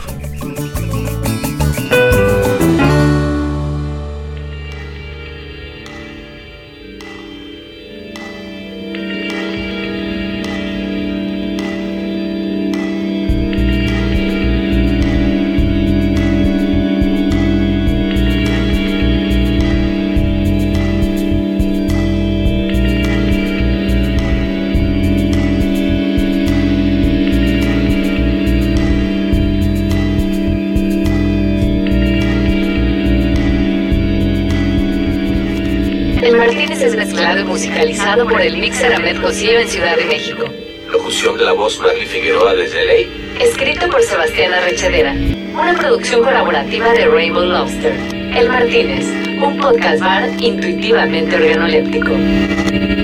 Musicalizado por el mixer Ahmed Josío en Ciudad de México. Locución de la voz Marley Figueroa desde Ley. Escrito por Sebastián Arrechedera. Una producción colaborativa de Rainbow Lobster. El Martínez, un podcast bar intuitivamente organoléptico.